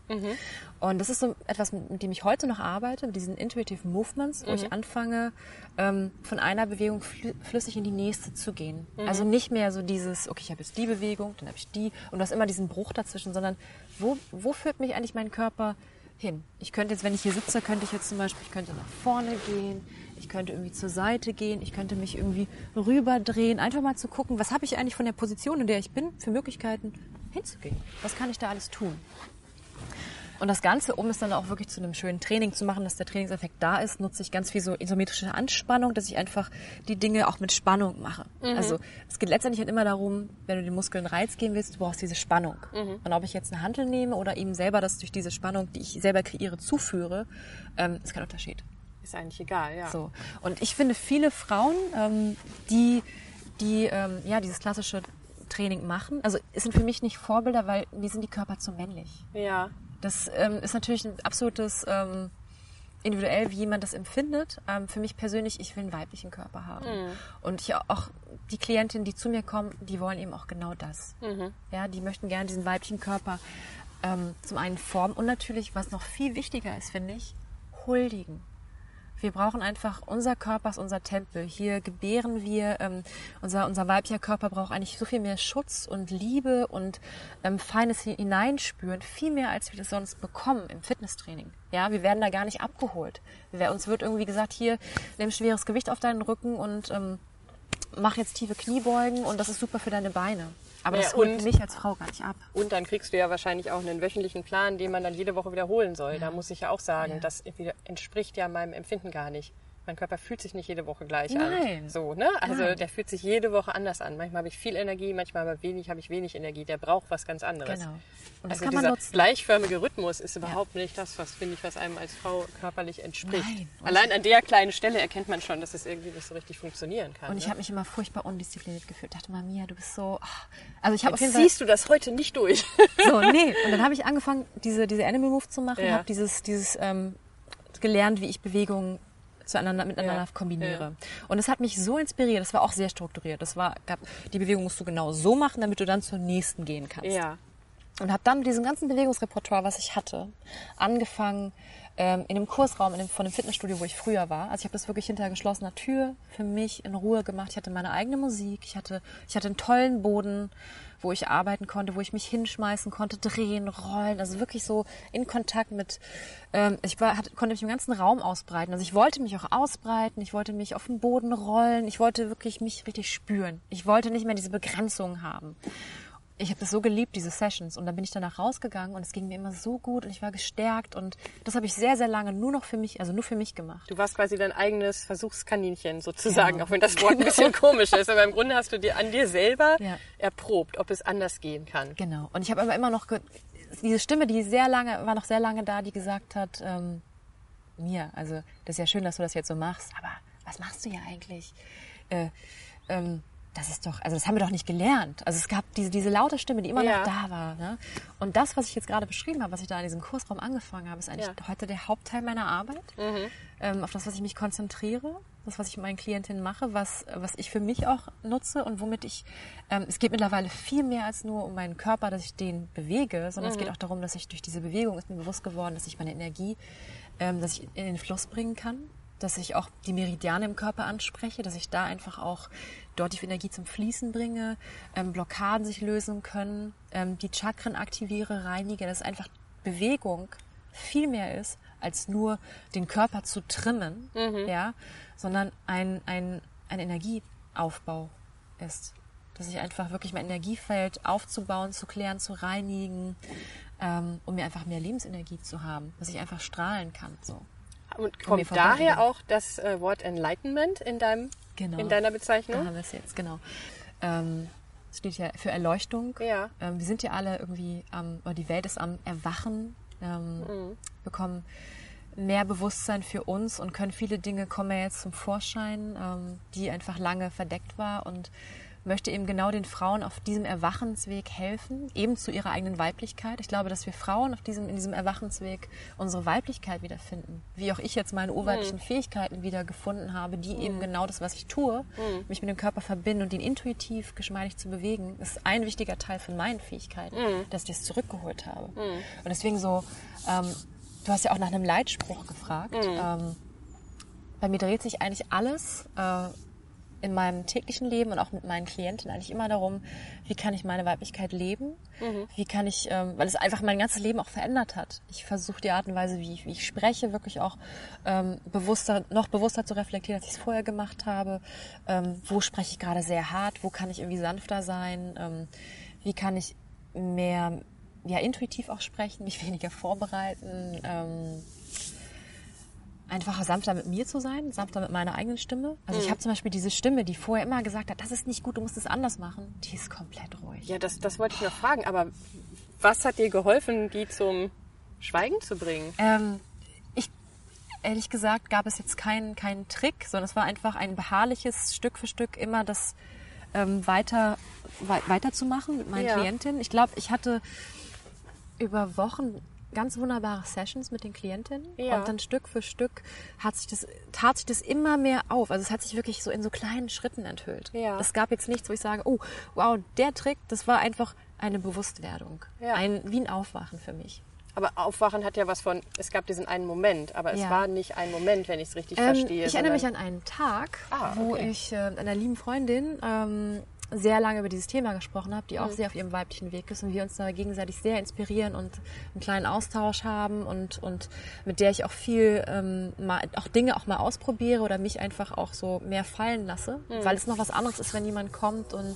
Und das ist so etwas, mit, dem ich heute noch arbeite, mit diesen Intuitive Movements, wo ich anfange, ähm, von einer Bewegung flü flüssig in die nächste zu gehen. Also nicht mehr so dieses, okay, ich habe jetzt die Bewegung, dann habe ich die und du hast immer diesen Bruch dazwischen, sondern wo, wo führt mich eigentlich mein Körper hin? Ich könnte jetzt, wenn ich hier sitze, könnte ich jetzt zum Beispiel, ich könnte nach vorne gehen, ich könnte irgendwie zur Seite gehen, ich könnte mich irgendwie rüberdrehen, einfach mal zu gucken, was habe ich eigentlich von der Position, in der ich bin, für Möglichkeiten hinzugehen? Was kann ich da alles tun? Und das Ganze, um es dann auch wirklich zu einem schönen Training zu machen, dass der Trainingseffekt da ist, nutze ich ganz viel so isometrische Anspannung, dass ich einfach die Dinge auch mit Spannung mache. Mhm. Also es geht letztendlich halt immer darum, wenn du den Muskeln Reiz geben willst, du brauchst diese Spannung. Mhm. Und ob ich jetzt eine Hantel nehme oder ihm selber das durch diese Spannung, die ich selber kreiere, zuführe, ähm, ist kein Unterschied. Ist eigentlich egal, ja. So. Und ich finde viele Frauen, ähm, die, die ähm, ja, dieses klassische Training machen, also sind für mich nicht Vorbilder, weil mir sind die Körper zu männlich. Ja. Das ähm, ist natürlich ein absolutes ähm, individuell, wie jemand das empfindet. Ähm, für mich persönlich, ich will einen weiblichen Körper haben. Und ich auch die Klientinnen, die zu mir kommen, die wollen eben auch genau das. Ja, die möchten gerne diesen weiblichen Körper ähm, zum einen formen und natürlich, was noch viel wichtiger ist, finde ich, huldigen. Wir brauchen einfach, unser Körper ist unser Tempel. Hier gebären wir, ähm, unser, unser weiblicher Körper braucht eigentlich so viel mehr Schutz und Liebe und ähm, feines Hineinspüren, viel mehr, als wir das sonst bekommen im Fitnesstraining. Ja, wir werden da gar nicht abgeholt. Wir, uns wird irgendwie gesagt, hier, nimm schweres Gewicht auf deinen Rücken und ähm, mach jetzt tiefe Kniebeugen und das ist super für deine Beine. Aber Ja, das holt mich als Frau gar nicht ab. Und dann kriegst du ja wahrscheinlich auch einen wöchentlichen Plan, den man dann jede Woche wiederholen soll. Da muss ich ja auch sagen, Ja. das entspricht ja meinem Empfinden gar nicht. Mein Körper fühlt sich nicht jede Woche gleich Nein. an. So, ne? Also Nein. der fühlt sich jede Woche anders an. Manchmal habe ich viel Energie, manchmal aber wenig, habe ich wenig Energie. Der braucht was ganz anderes. Genau. Und das also kann man dieser nutzen. gleichförmige Rhythmus ist überhaupt nicht das, was finde ich, was einem als Frau körperlich entspricht. Nein. Und Allein an der kleinen Stelle erkennt man schon, dass es irgendwie nicht so richtig funktionieren kann. Und ich ne? habe mich immer furchtbar undiszipliniert gefühlt. dachte, Mia, du bist so. ach. Also ich habe auf jeden Fall ziehst du das heute nicht durch. so nee. Und dann habe ich angefangen, diese diese Animal Move zu machen. Ja. Habe dieses dieses ähm, gelernt, wie ich Bewegungen zueinander miteinander Ja. kombiniere. Ja. Und es hat mich so inspiriert. Das war auch sehr strukturiert. Das war gab die Bewegung musst du genau so machen, damit du dann zur nächsten gehen kannst. ja. Und habe dann mit diesem ganzen Bewegungsrepertoire, was ich hatte, angefangen ähm, in dem Kursraum in dem, von dem Fitnessstudio, wo ich früher war. Also ich habe das wirklich hinter geschlossener Tür für mich in Ruhe gemacht. Ich hatte meine eigene Musik, ich hatte, ich hatte einen tollen Boden, wo ich arbeiten konnte, wo ich mich hinschmeißen konnte, drehen, rollen. Also wirklich so in Kontakt mit, ähm, ich war, hatte, konnte mich im ganzen Raum ausbreiten. Also ich wollte mich auch ausbreiten, ich wollte mich auf dem Boden rollen, ich wollte wirklich mich richtig spüren. Ich wollte nicht mehr diese Begrenzung haben ich habe das so geliebt, diese Sessions. Und dann bin ich danach rausgegangen und es ging mir immer so gut und ich war gestärkt. Und das habe ich sehr, sehr lange nur noch für mich, also nur für mich gemacht. Du warst quasi dein eigenes Versuchskaninchen sozusagen, Genau. auch wenn das Wort ein bisschen komisch ist. Aber im Grunde hast du dir an dir selber Ja. erprobt, ob es anders gehen kann. Genau. Und ich habe aber immer noch diese Stimme, die sehr lange, war noch sehr lange da, die gesagt hat, ähm, Mia, also das ist ja schön, dass du das jetzt so machst, aber was machst du hier eigentlich? Äh, ähm, das ist doch, also das haben wir doch nicht gelernt. Also es gab diese, diese laute Stimme, die immer Ja. noch da war. Ne? Und das, was ich jetzt gerade beschrieben habe, was ich da in diesem Kursraum angefangen habe, ist eigentlich Ja. heute der Hauptteil meiner Arbeit. Ähm, auf das, was ich mich konzentriere, das, was ich mit meinen Klientinnen mache, was, was ich für mich auch nutze und womit ich, ähm, es geht mittlerweile viel mehr als nur um meinen Körper, dass ich den bewege, sondern es geht auch darum, dass ich durch diese Bewegung ist mir bewusst geworden, dass ich meine Energie, ähm, dass ich in den Fluss bringen kann, dass ich auch die Meridiane im Körper anspreche, dass ich da einfach auch dort die Energie zum Fließen bringe, ähm, Blockaden sich lösen können, ähm, die Chakren aktiviere, reinige, dass einfach Bewegung viel mehr ist, als nur den Körper zu trimmen, ja, sondern ein, ein, ein Energieaufbau ist. Dass ich einfach wirklich mein Energiefeld aufzubauen, zu klären, zu reinigen, ähm, um mir einfach mehr Lebensenergie zu haben, dass ich einfach strahlen kann. So. Und kommt daher auch das äh, Wort Enlightenment in, deinem, Genau. in deiner Da Bezeichnung? haben wir es jetzt, genau. Ähm, steht ja für Erleuchtung. Ja. Ähm, wir sind ja alle irgendwie am, oder die Welt ist am Erwachen, ähm, Mhm. bekommen mehr Bewusstsein für uns und können viele Dinge kommen ja jetzt zum Vorschein, ähm, die einfach lange verdeckt war und möchte eben genau den Frauen auf diesem Erwachensweg helfen, eben zu ihrer eigenen Weiblichkeit. Ich glaube, dass wir Frauen auf diesem, in diesem Erwachensweg unsere Weiblichkeit wiederfinden. Wie auch ich jetzt meine urweiblichen Fähigkeiten wieder gefunden habe, die eben genau das, was ich tue, mich mit dem Körper verbinden und ihn intuitiv, geschmeidig zu bewegen, ist ein wichtiger Teil von meinen Fähigkeiten, dass ich das zurückgeholt habe. Und deswegen so, ähm, du hast ja auch nach einem Leitspruch gefragt. Ähm, bei mir dreht sich eigentlich alles äh, in meinem täglichen Leben und auch mit meinen Klienten eigentlich immer darum, wie kann ich meine Weiblichkeit leben, wie kann ich, ähm, weil es einfach mein ganzes Leben auch verändert hat. Ich versuche die Art und Weise, wie ich, wie ich spreche, wirklich auch ähm, bewusster, noch bewusster zu reflektieren, als ich es vorher gemacht habe. Ähm, wo spreche ich gerade sehr hart, wo kann ich irgendwie sanfter sein, ähm, wie kann ich mehr ja, intuitiv auch sprechen, mich weniger vorbereiten, ähm, einfach sanfter mit mir zu sein, sanfter mit meiner eigenen Stimme. Also ich habe zum Beispiel diese Stimme, die vorher immer gesagt hat, das ist nicht gut, du musst es anders machen, die ist komplett ruhig. Ja, das, das wollte ich noch fragen. Aber was hat dir geholfen, die zum Schweigen zu bringen? Ähm, ich, ehrlich gesagt, gab es jetzt keinen keinen Trick, sondern es war einfach ein beharrliches Stück für Stück immer das ähm, weiter wei weiterzumachen mit meinen Ja. Klientinnen. Ich glaube, ich hatte über Wochen ganz wunderbare Sessions mit den Klientinnen Ja. und dann Stück für Stück hat sich das, tat sich das immer mehr auf. Also es hat sich wirklich so in so kleinen Schritten enthüllt. Ja. Es gab jetzt nichts, wo ich sage, oh, wow, der Trick, das war einfach eine Bewusstwerdung. Ja. Ein, wie ein Aufwachen für mich. Aber Aufwachen hat ja was von, es gab diesen einen Moment, aber es Ja. war nicht ein Moment, wenn ich es richtig Ähm, verstehe. ich erinnere mich an einen Tag, Ah, wo okay. ich äh, einer lieben Freundin ähm, sehr lange über dieses Thema gesprochen habe, die Mhm. auch sehr auf ihrem weiblichen Weg ist und wir uns da gegenseitig sehr inspirieren und einen kleinen Austausch haben und, und mit der ich auch viel ähm, mal, auch Dinge auch mal ausprobiere oder mich einfach auch so mehr fallen lasse, Mhm. weil es noch was anderes ist, wenn jemand kommt und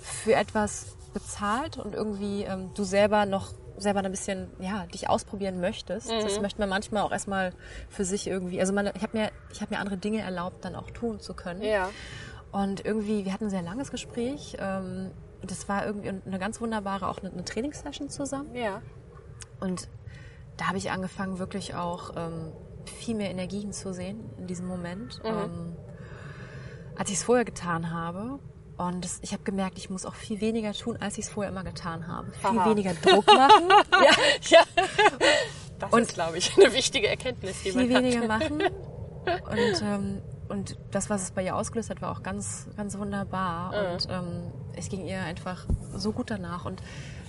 für etwas bezahlt und irgendwie ähm, du selber noch selber ein bisschen ja dich ausprobieren möchtest. Mhm. Das möchte man manchmal auch erstmal für sich irgendwie. Also man, ich habe mir ich habe mir andere Dinge erlaubt, dann auch tun zu können. Ja. Und irgendwie, wir hatten ein sehr langes Gespräch. Ähm, das war irgendwie eine ganz wunderbare, auch eine, eine Trainingssession zusammen. Ja. Und da habe ich angefangen, wirklich auch ähm, viel mehr Energien zu sehen in diesem Moment, ähm, als ich es vorher getan habe. Und das, ich habe gemerkt, ich muss auch viel weniger tun, als ich es vorher immer getan habe. Viel Aha. weniger Druck machen, Ja, ja. Das Und- ist, glaube ich, eine wichtige Erkenntnis, die viel man weniger hat. machen. Und, ähm, und das, was es bei ihr ausgelöst hat, war auch ganz, ganz wunderbar. Und ähm, es ging ihr einfach so gut danach. Und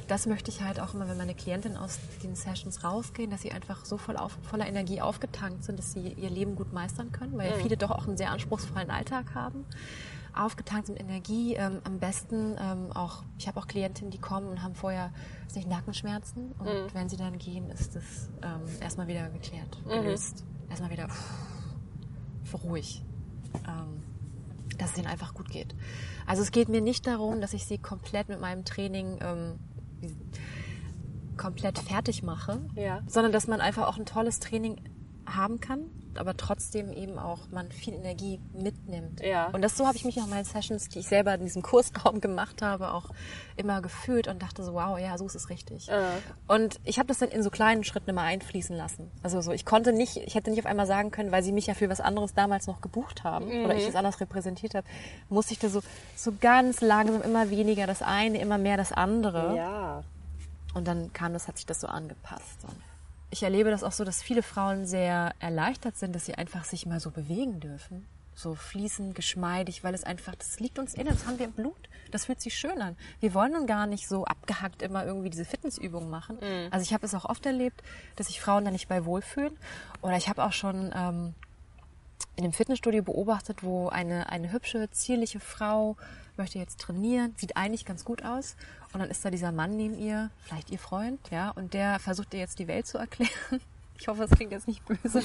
das möchte ich halt auch immer, wenn meine Klientinnen aus den Sessions rausgehen, dass sie einfach so voll auf, voller Energie aufgetankt sind, dass sie ihr Leben gut meistern können, weil viele doch auch einen sehr anspruchsvollen Alltag haben. Aufgetankt sind Energie, ähm, am besten ähm, auch, ich habe auch Klientinnen, die kommen und haben vorher weiß nicht, Nackenschmerzen und wenn sie dann gehen, ist das ähm, erstmal wieder geklärt, gelöst. Erstmal wieder pff, ruhig. Ähm, dass es ihnen einfach gut geht. Also es geht mir nicht darum, dass ich sie komplett mit meinem Training ähm, komplett fertig mache, Ja. sondern dass man einfach auch ein tolles Training haben kann, aber trotzdem eben auch man viel Energie mitnimmt. Ja. Und das so habe ich mich auch in meinen Sessions, die ich selber in diesem Kursraum gemacht habe, auch immer gefühlt und dachte so, wow, ja, so ist es richtig. Äh. Und ich habe das dann in so kleinen Schritten immer einfließen lassen. Also so, ich konnte nicht, ich hätte nicht auf einmal sagen können, weil sie mich ja für was anderes damals noch gebucht haben oder ich das anders repräsentiert habe, musste ich da so, so ganz langsam immer weniger das eine, immer mehr das andere. Ja. Und dann kam das, hat sich das so angepasst. Und ich erlebe das auch so, dass viele Frauen sehr erleichtert sind, dass sie einfach sich mal so bewegen dürfen. So fließend, geschmeidig, weil es einfach, das liegt uns innen, das haben wir im Blut. Das fühlt sich schön an. Wir wollen nun gar nicht so abgehackt immer irgendwie diese Fitnessübungen machen. Also ich habe es auch oft erlebt, dass sich Frauen da nicht bei wohlfühlen. Oder ich habe auch schon ähm, in einem Fitnessstudio beobachtet, wo eine, eine hübsche, zierliche Frau möchte jetzt trainieren, sieht eigentlich ganz gut aus. Und dann ist da dieser Mann neben ihr, vielleicht ihr Freund, ja, und der versucht ihr jetzt die Welt zu erklären. Ich hoffe, das klingt jetzt nicht böse.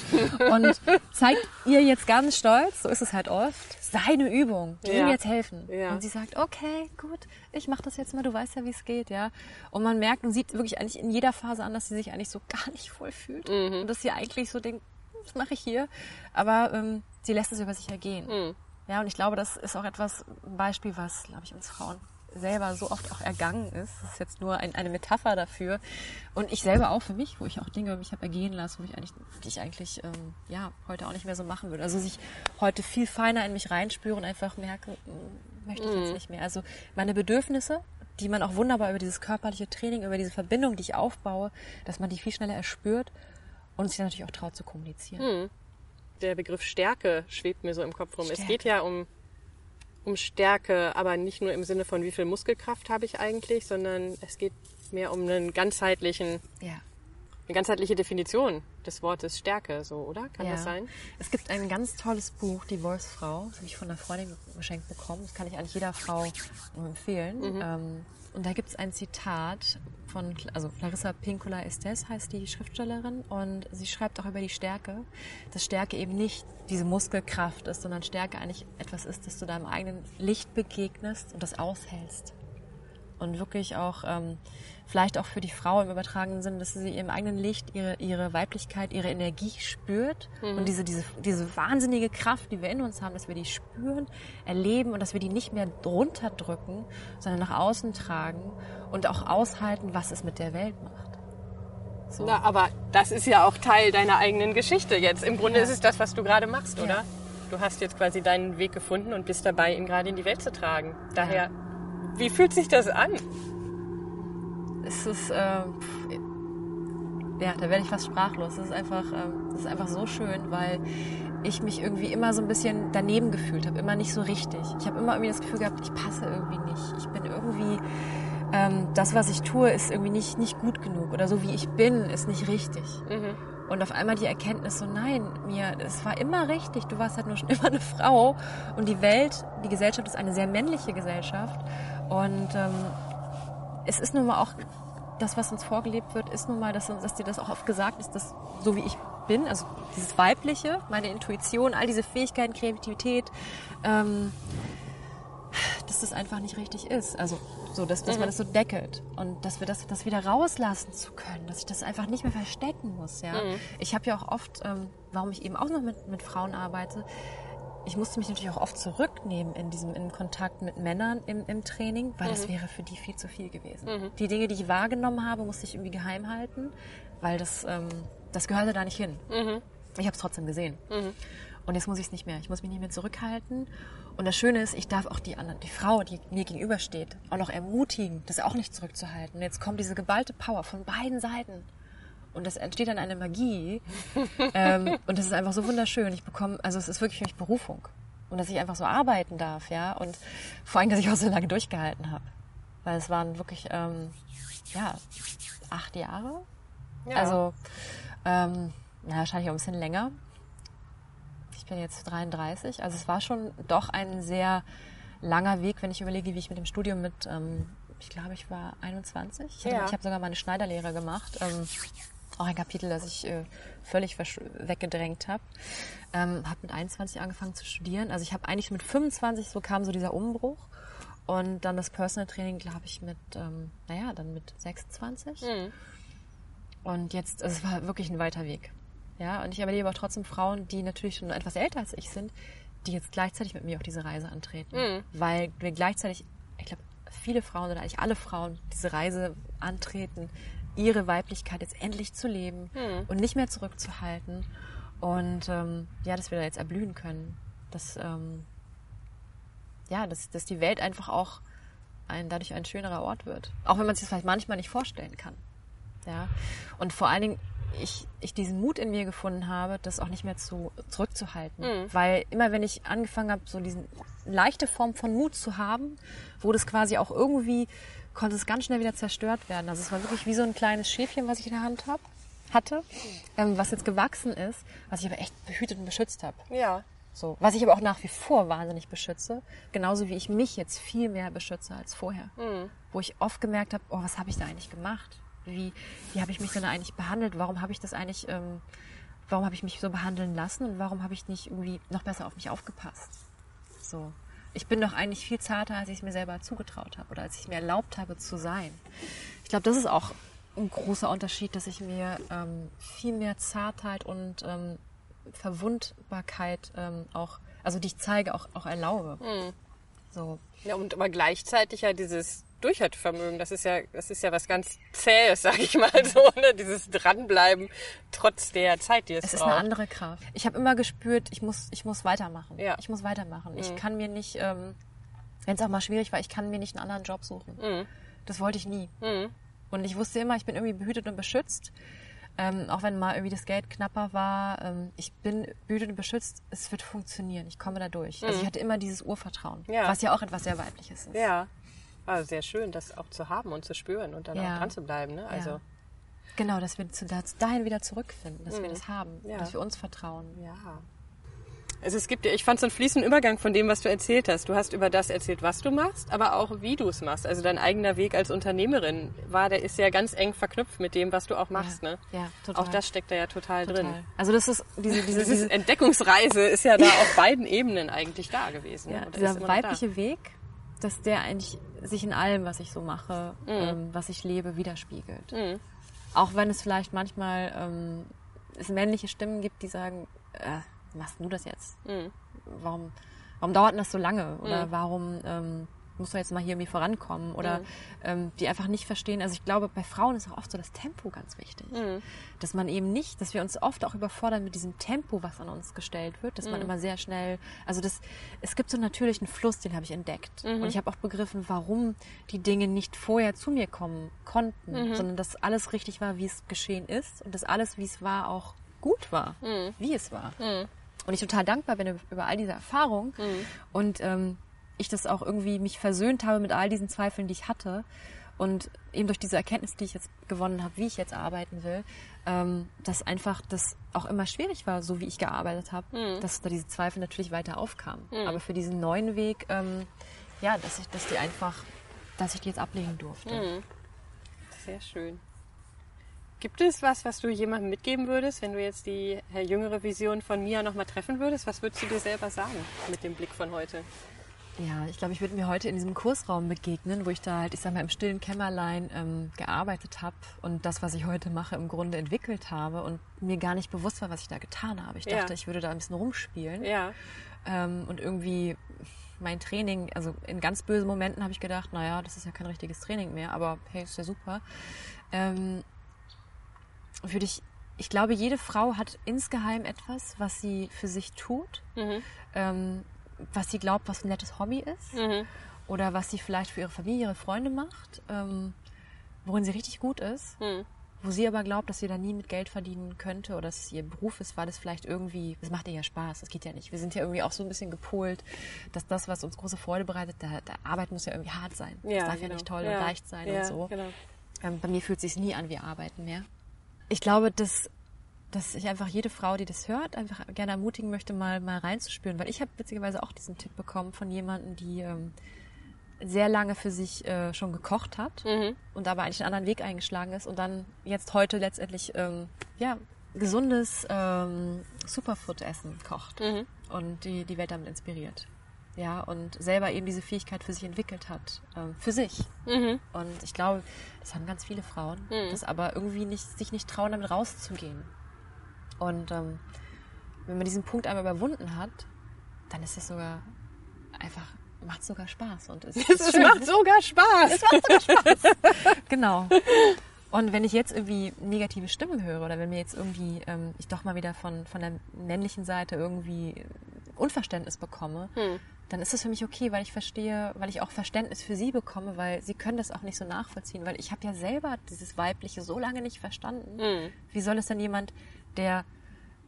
Und zeigt ihr jetzt ganz stolz, so ist es halt oft, seine Übung, die Ja. ihm jetzt helfen. Ja. Und sie sagt, okay, gut, ich mache das jetzt mal, du weißt ja, wie es geht, ja. Und man merkt und sieht wirklich eigentlich in jeder Phase an, dass sie sich eigentlich so gar nicht wohl fühlt. Und dass sie eigentlich so denkt, was mache ich hier? Aber ähm, sie lässt es über sich ergehen. Ja, und ich glaube, das ist auch etwas, ein Beispiel, was, glaube ich, uns Frauen selber so oft auch ergangen ist. Das ist jetzt nur ein, eine Metapher dafür. Und ich selber auch für mich, wo ich auch Dinge über mich habe ergehen lassen, wo ich eigentlich, die ich eigentlich ähm, ja, heute auch nicht mehr so machen würde. Also sich heute viel feiner in mich reinspüre und einfach merke, mm, möchte ich jetzt nicht mehr. Also meine Bedürfnisse, die man auch wunderbar über dieses körperliche Training, über diese Verbindung, die ich aufbaue, dass man die viel schneller erspürt und sich dann natürlich auch traut zu kommunizieren. Der Begriff Stärke schwebt mir so im Kopf rum. Es Stärke. geht ja um, um Stärke, aber nicht nur im Sinne von, wie viel Muskelkraft habe ich eigentlich, sondern es geht mehr um einen ganzheitlichen, Ja. eine ganzheitliche Definition des Wortes Stärke, so, oder? Kann ja. das sein? Es gibt ein ganz tolles Buch, Die Voice-Frau. Das habe ich von einer Freundin geschenkt bekommen. Das kann ich eigentlich jeder Frau empfehlen. Ähm, und da gibt es ein Zitat von, also Clarissa Pinkola Estes heißt die Schriftstellerin und sie schreibt auch über die Stärke, dass Stärke eben nicht diese Muskelkraft ist, sondern Stärke eigentlich etwas ist, dass du deinem eigenen Licht begegnest und das aushältst. Und wirklich auch ähm, vielleicht auch für die Frau im übertragenen Sinn, dass sie im eigenen Licht ihre, ihre Weiblichkeit, ihre Energie spürt mhm. und diese, diese, diese wahnsinnige Kraft, die wir in uns haben, dass wir die spüren, erleben und dass wir die nicht mehr drunter drücken, sondern nach außen tragen und auch aushalten, was es mit der Welt macht. So. Na, aber das ist ja auch Teil deiner eigenen Geschichte jetzt. Im Grunde ja. ist es das, was du gerade machst, ja. oder? Du hast jetzt quasi deinen Weg gefunden und bist dabei, ihn gerade in die Welt zu tragen. Daher, ja. Wie fühlt sich das an? Es ist, äh, ja, da werde ich fast sprachlos. Es ist einfach, äh, ist einfach so schön, weil ich mich irgendwie immer so ein bisschen daneben gefühlt habe, immer nicht so richtig. Ich habe immer irgendwie das Gefühl gehabt, ich passe irgendwie nicht. Ich bin irgendwie ähm, das, was ich tue, ist irgendwie nicht, nicht gut genug oder so wie ich bin, ist nicht richtig. Mhm. Und auf einmal die Erkenntnis so, nein, mir, es war immer richtig, du warst halt nur schon immer eine Frau und die Welt, die Gesellschaft ist eine sehr männliche Gesellschaft und ähm, es ist nun mal auch das, was uns vorgelebt wird, ist nun mal, dass, dass dir das auch oft gesagt ist, dass so wie ich bin, also dieses Weibliche, meine Intuition, all diese Fähigkeiten, Kreativität, ähm, dass das einfach nicht richtig ist. Also so, dass, dass mhm. man das so deckelt und dass wir das, das wieder rauslassen zu können, dass ich das einfach nicht mehr verstecken muss. Ja, mhm. ich habe ja auch oft, ähm, warum ich eben auch noch mit, mit Frauen arbeite, ich musste mich natürlich auch oft zurücknehmen in diesem in Kontakt mit Männern im, im Training, weil mhm. das wäre für die viel zu viel gewesen. Mhm. Die Dinge, die ich wahrgenommen habe, musste ich irgendwie geheim halten, weil das, ähm, das gehörte da nicht hin. Mhm. Ich habe es trotzdem gesehen. Mhm. Und jetzt muss ich es nicht mehr. Ich muss mich nicht mehr zurückhalten. Und das Schöne ist, ich darf auch die, andere, die Frau, die mir gegenübersteht, auch noch ermutigen, das auch nicht zurückzuhalten. Und jetzt kommt diese geballte Power von beiden Seiten. Und es entsteht dann eine Magie. ähm, und das ist einfach so wunderschön. Ich bekomme, also es ist wirklich für mich Berufung. Und dass ich einfach so arbeiten darf, ja. Und vor allem, dass ich auch so lange durchgehalten habe. Weil es waren wirklich, ähm, ja, acht Jahre. Ja. Also, ähm, na, wahrscheinlich auch ein bisschen länger bin jetzt 33. Also es war schon doch ein sehr langer Weg, wenn ich überlege, wie ich mit dem Studium mit, ähm, ich glaube, ich war 21. Ich, ja. ich habe sogar meine Schneiderlehre gemacht. Ähm, auch ein Kapitel, das ich äh, völlig weggedrängt habe. Ähm, habe mit 21 angefangen zu studieren. Also ich habe eigentlich mit 25, so kam so dieser Umbruch. Und dann das Personal Training, glaube ich, mit, ähm, naja, dann mit 26. Mhm. Und jetzt, also es war wirklich ein weiter Weg. Ja, und ich erlebe auch trotzdem Frauen, die natürlich schon etwas älter als ich sind, die jetzt gleichzeitig mit mir auf diese Reise antreten. Mhm. Weil wir gleichzeitig, ich glaube, viele Frauen oder eigentlich alle Frauen diese Reise antreten, ihre Weiblichkeit jetzt endlich zu leben mhm. und nicht mehr zurückzuhalten. Und ähm, ja, dass wir da jetzt erblühen können. Dass, ähm, ja, dass, dass die Welt einfach auch ein, dadurch ein schönerer Ort wird. Auch wenn man sich das vielleicht manchmal nicht vorstellen kann. Ja. Und vor allen Dingen ich, ich diesen Mut in mir gefunden habe, das auch nicht mehr zu, zurückzuhalten. Mhm. Weil immer wenn ich angefangen habe, so diese leichte Form von Mut zu haben, wurde es quasi auch irgendwie, konnte es ganz schnell wieder zerstört werden. Also es war wirklich wie so ein kleines Schäfchen, was ich in der Hand hab, hatte, ähm, was jetzt gewachsen ist, was ich aber echt behütet und beschützt habe. Ja. So, was ich aber auch nach wie vor wahnsinnig beschütze, genauso wie ich mich jetzt viel mehr beschütze als vorher. Mhm. Wo ich oft gemerkt habe, oh, was habe ich da eigentlich gemacht? Wie, wie habe ich mich denn eigentlich behandelt? Warum habe ich das eigentlich, ähm, warum habe ich mich so behandeln lassen und warum habe ich nicht irgendwie noch besser auf mich aufgepasst? So. Ich bin doch eigentlich viel zarter, als ich es mir selber zugetraut habe oder als ich mir erlaubt habe zu sein. Ich glaube, das ist auch ein großer Unterschied, dass ich mir ähm, viel mehr Zartheit und ähm, Verwundbarkeit ähm, auch, also die ich zeige, auch, auch erlaube. Mhm. So. Ja, und aber gleichzeitig ja dieses Durchhaltevermögen, das ist ja, das ist ja was ganz Zähes, sag ich mal so, ne? dieses Dranbleiben trotz der Zeit, die es, es braucht. Es ist eine andere Kraft. Ich habe immer gespürt, ich muss, ich muss weitermachen. Ja. Ich muss weitermachen. Mhm. Ich kann mir nicht, ähm, wenn es auch mal schwierig war, ich kann mir nicht einen anderen Job suchen. Mhm. Das wollte ich nie. Mhm. Und ich wusste immer, ich bin irgendwie behütet und beschützt. Ähm, auch wenn mal irgendwie das Geld knapper war, ähm, ich bin behütet und beschützt, es wird funktionieren, ich komme da durch. Also mhm. ich hatte immer dieses Urvertrauen, ja. was ja auch etwas sehr Weibliches ist. Ja, also sehr schön, das auch zu haben und zu spüren und dann ja. auch dran zu bleiben. Ne? Also ja. Genau, dass wir zu, dahin wieder zurückfinden, dass mhm. wir das haben, ja. dass wir uns vertrauen. Ja. Also es gibt ja, ich fand so einen fließenden Übergang von dem, was du erzählt hast. Du hast über das erzählt, was du machst, aber auch wie du es machst. Also dein eigener Weg als Unternehmerin war, der ist ja ganz eng verknüpft mit dem, was du auch machst. Ja, ne? ja total. Auch das steckt da ja total, total. drin. Also das ist diese, diese, diese Entdeckungsreise ist ja da auf beiden Ebenen eigentlich da gewesen. Ja, dieser weibliche Weg dass der eigentlich sich in allem, was ich so mache, ähm, was ich lebe, widerspiegelt. Auch wenn es vielleicht manchmal ähm, es männliche Stimmen gibt, die sagen, äh, machst du das jetzt? Warum, warum dauert denn das so lange? Oder warum ähm, musst du jetzt mal hier irgendwie vorankommen? Oder ähm, die einfach nicht verstehen. Also ich glaube, bei Frauen ist auch oft so das Tempo ganz wichtig. Dass man eben nicht, dass wir uns oft auch überfordern mit diesem Tempo, was an uns gestellt wird, dass man immer sehr schnell, also das, es gibt so einen natürlichen Fluss, den habe ich entdeckt. Und ich habe auch begriffen, warum die Dinge nicht vorher zu mir kommen konnten, sondern dass alles richtig war, wie es geschehen ist und dass alles, wie es war, auch gut war, wie es war. Und ich total dankbar bin über all diese Erfahrungen und ähm, ich das auch irgendwie mich versöhnt habe mit all diesen Zweifeln, die ich hatte. Und eben durch diese Erkenntnis, die ich jetzt gewonnen habe, wie ich jetzt arbeiten will, ähm, dass einfach das auch immer schwierig war, so wie ich gearbeitet habe, dass da diese Zweifel natürlich weiter aufkamen. Aber für diesen neuen Weg, ähm, ja, dass ich, dass die einfach, dass ich die jetzt ablegen durfte. Sehr schön. Gibt es was, was du jemandem mitgeben würdest, wenn du jetzt die äh, jüngere Vision von Mia nochmal treffen würdest? Was würdest du dir selber sagen mit dem Blick von heute? Ja, ich glaube, ich würde mir heute in diesem Kursraum begegnen, wo ich da halt, ich sag mal, im stillen Kämmerlein ähm, gearbeitet habe und das, was ich heute mache, im Grunde entwickelt habe und mir gar nicht bewusst war, was ich da getan habe. Ich Ja. dachte, ich würde da ein bisschen rumspielen Ja. ähm, und irgendwie mein Training, also in ganz bösen Momenten habe ich gedacht, naja, das ist ja kein richtiges Training mehr, aber hey, ist ja super. Ähm, würde ich, ich glaube, jede Frau hat insgeheim etwas, was sie für sich tut, ähm, was sie glaubt, was ein nettes Hobby ist oder was sie vielleicht für ihre Familie, ihre Freunde macht, ähm, worin sie richtig gut ist, wo sie aber glaubt, dass sie da nie mit Geld verdienen könnte oder dass es ihr Beruf ist, weil es vielleicht irgendwie, das macht ihr ja Spaß, das geht ja nicht. Wir sind ja irgendwie auch so ein bisschen gepolt, dass das, was uns große Freude bereitet, da, da Arbeit muss ja irgendwie hart sein. Ja, das darf ja genau. nicht toll Ja. und leicht sein Ja, und so. genau. Ähm, bei mir fühlt es sich nie an wie Arbeiten mehr. Ich glaube, dass, dass ich einfach jede Frau, die das hört, einfach gerne ermutigen möchte, mal, mal reinzuspüren. Weil ich habe witzigerweise auch diesen Tipp bekommen von jemandem, die ähm, sehr lange für sich äh, schon gekocht hat und aber eigentlich einen anderen Weg eingeschlagen ist und dann jetzt heute letztendlich ähm, ja, gesundes ähm, Superfood-Essen kocht und die, die Welt damit inspiriert. Ja, und selber eben diese Fähigkeit für sich entwickelt hat. Ähm, für sich. Und ich glaube, das haben ganz viele Frauen, das aber irgendwie nicht, sich nicht trauen, damit rauszugehen. Und ähm, wenn man diesen Punkt einmal überwunden hat, dann ist es sogar einfach, macht sogar Spaß. Und es, Es schön. macht sogar Spaß. Genau. Und wenn ich jetzt irgendwie negative Stimmen höre oder wenn mir jetzt irgendwie ähm, ich doch mal wieder von, von der männlichen Seite irgendwie Unverständnis bekomme, dann ist das für mich okay, weil ich verstehe, weil ich auch Verständnis für sie bekomme, weil sie können das auch nicht so nachvollziehen, weil ich habe ja selber dieses Weibliche so lange nicht verstanden. Wie soll es denn jemand, der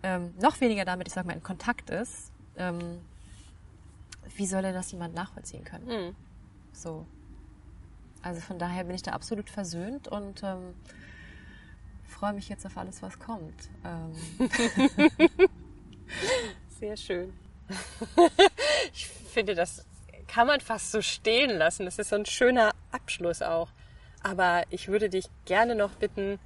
ähm, noch weniger damit, ich sag mal, in Kontakt ist, ähm, wie soll er das jemand nachvollziehen können? So. Also von daher bin ich da absolut versöhnt und ähm, freue mich jetzt auf alles, was kommt. Ähm, Sehr schön. ich finde, das kann man fast so stehen lassen. Das ist so ein schöner Abschluss auch. Aber ich würde dich gerne noch bitten,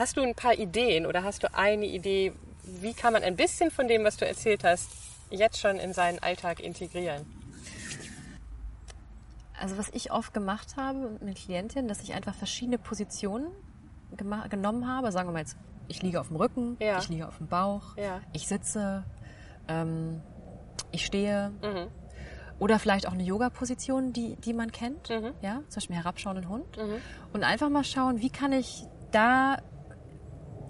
hast du ein paar Ideen oder hast du eine Idee, wie kann man ein bisschen von dem, was du erzählt hast, jetzt schon in seinen Alltag integrieren? also was ich oft gemacht habe mit Klientinnen, dass ich einfach verschiedene Positionen genommen habe. Sagen wir mal jetzt, ich liege auf dem Rücken, Ja. ich liege auf dem Bauch, Ja. ich sitze, ähm, ich stehe. Mhm. Oder vielleicht auch eine Yoga-Position, die, die man kennt. Mhm. Ja, zum Beispiel herabschauenden Hund. Und einfach mal schauen, wie kann ich da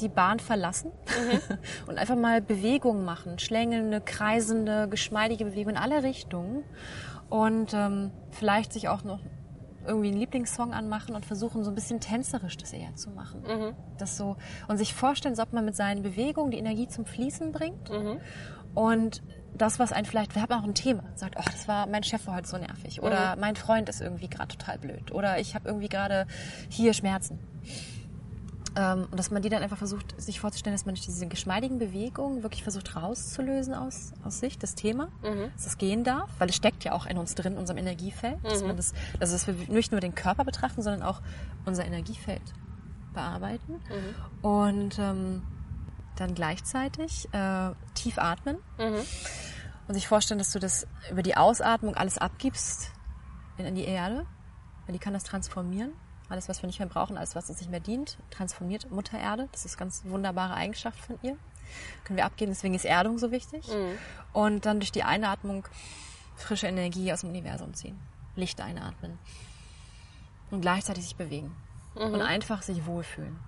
die Bahn verlassen Mhm. und einfach mal Bewegungen machen, schlängelnde, kreisende, geschmeidige Bewegungen in alle Richtungen und ähm, vielleicht sich auch noch irgendwie einen Lieblingssong anmachen und versuchen so ein bisschen tänzerisch das eher zu machen. Das so und sich vorstellen, als ob man mit seinen Bewegungen die Energie zum Fließen bringt und das, was einen vielleicht, wir haben auch ein Thema, sagt, oh, das war, mein Chef war heute so nervig oder mein Freund ist irgendwie gerade total blöd oder ich habe irgendwie gerade hier Schmerzen. Ähm, und dass man die dann einfach versucht, sich vorzustellen, dass man durch diese geschmeidigen Bewegungen wirklich versucht rauszulösen aus, aus sich, das Thema, dass es gehen darf, weil es steckt ja auch in uns drin, in unserem Energiefeld, dass man das, also dass wir nicht nur den Körper betrachten, sondern auch unser Energiefeld bearbeiten. Und ähm, dann gleichzeitig äh, tief atmen. Und sich vorstellen, dass du das über die Ausatmung alles abgibst, in die Erde, weil die kann das transformieren. Alles, was wir nicht mehr brauchen, alles, was uns nicht mehr dient, transformiert Mutter Erde. Das ist ganz wunderbare Eigenschaft von ihr. Können wir abgeben, deswegen ist Erdung so wichtig. Und dann durch die Einatmung frische Energie aus dem Universum ziehen. Licht einatmen. Und gleichzeitig sich bewegen. Und einfach sich wohlfühlen.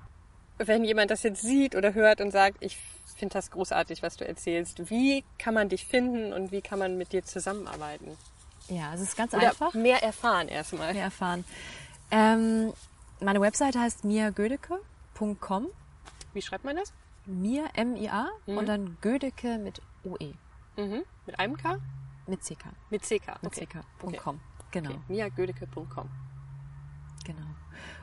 Wenn jemand das jetzt sieht oder hört und sagt, ich finde das großartig, was du erzählst, wie kann man dich finden und wie kann man mit dir zusammenarbeiten? Ja, es ist ganz Oder einfach. mehr erfahren erstmal. mehr erfahren. Ähm, meine Webseite heißt miagödeke.com. Wie schreibt man das? Mir, M-I-A, und dann Gödeke mit OE. Mhm. Mit einem K? Mit CK. Mit CK. Mit Okay. CK.com. Genau, Okay. miagödeke.com. genau.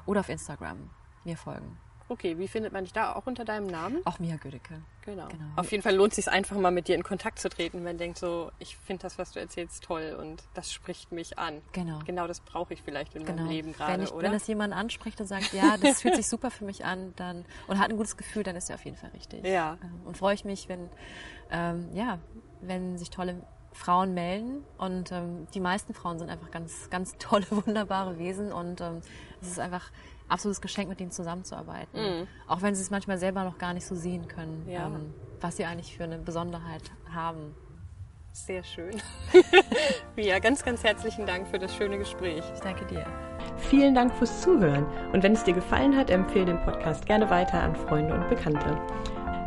Oder auf Instagram mir folgen. Okay, wie findet man dich da? Auch unter deinem Namen? Auch Mia Gödeke. Genau. Genau. Auf jeden Fall lohnt es sich einfach mal mit dir in Kontakt zu treten, wenn man denkt so, ich finde das, was du erzählst, toll und das spricht mich an. Genau. Genau das brauche ich vielleicht in Genau. meinem Leben gerade, oder? wenn das jemand anspricht und sagt, ja, das fühlt sich super für mich an, dann und hat ein gutes Gefühl, dann ist er auf jeden Fall richtig. Ja. Ähm, Und freue ich mich, wenn ähm, ja, wenn sich tolle Frauen melden und ähm, die meisten Frauen sind einfach ganz, ganz tolle, wunderbare Wesen und ähm, es ist einfach ein absolutes Geschenk, mit denen zusammenzuarbeiten. Auch wenn sie es manchmal selber noch gar nicht so sehen können, Mhm. Ja. ähm, was sie eigentlich für eine Besonderheit haben. Sehr schön. ja, ganz, ganz herzlichen Dank für das schöne Gespräch. Ich danke dir. Vielen Dank fürs Zuhören und wenn es dir gefallen hat, empfehle den Podcast gerne weiter an Freunde und Bekannte.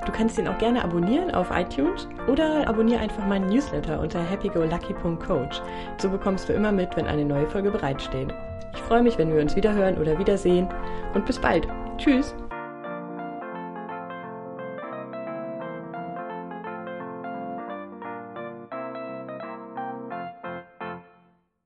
Du kannst ihn auch gerne abonnieren auf iTunes oder abonniere einfach meinen Newsletter unter happygolucky.coach. So bekommst du immer mit, wenn eine neue Folge bereitsteht. Ich freue mich, wenn wir uns wiederhören oder wiedersehen und bis bald. Tschüss!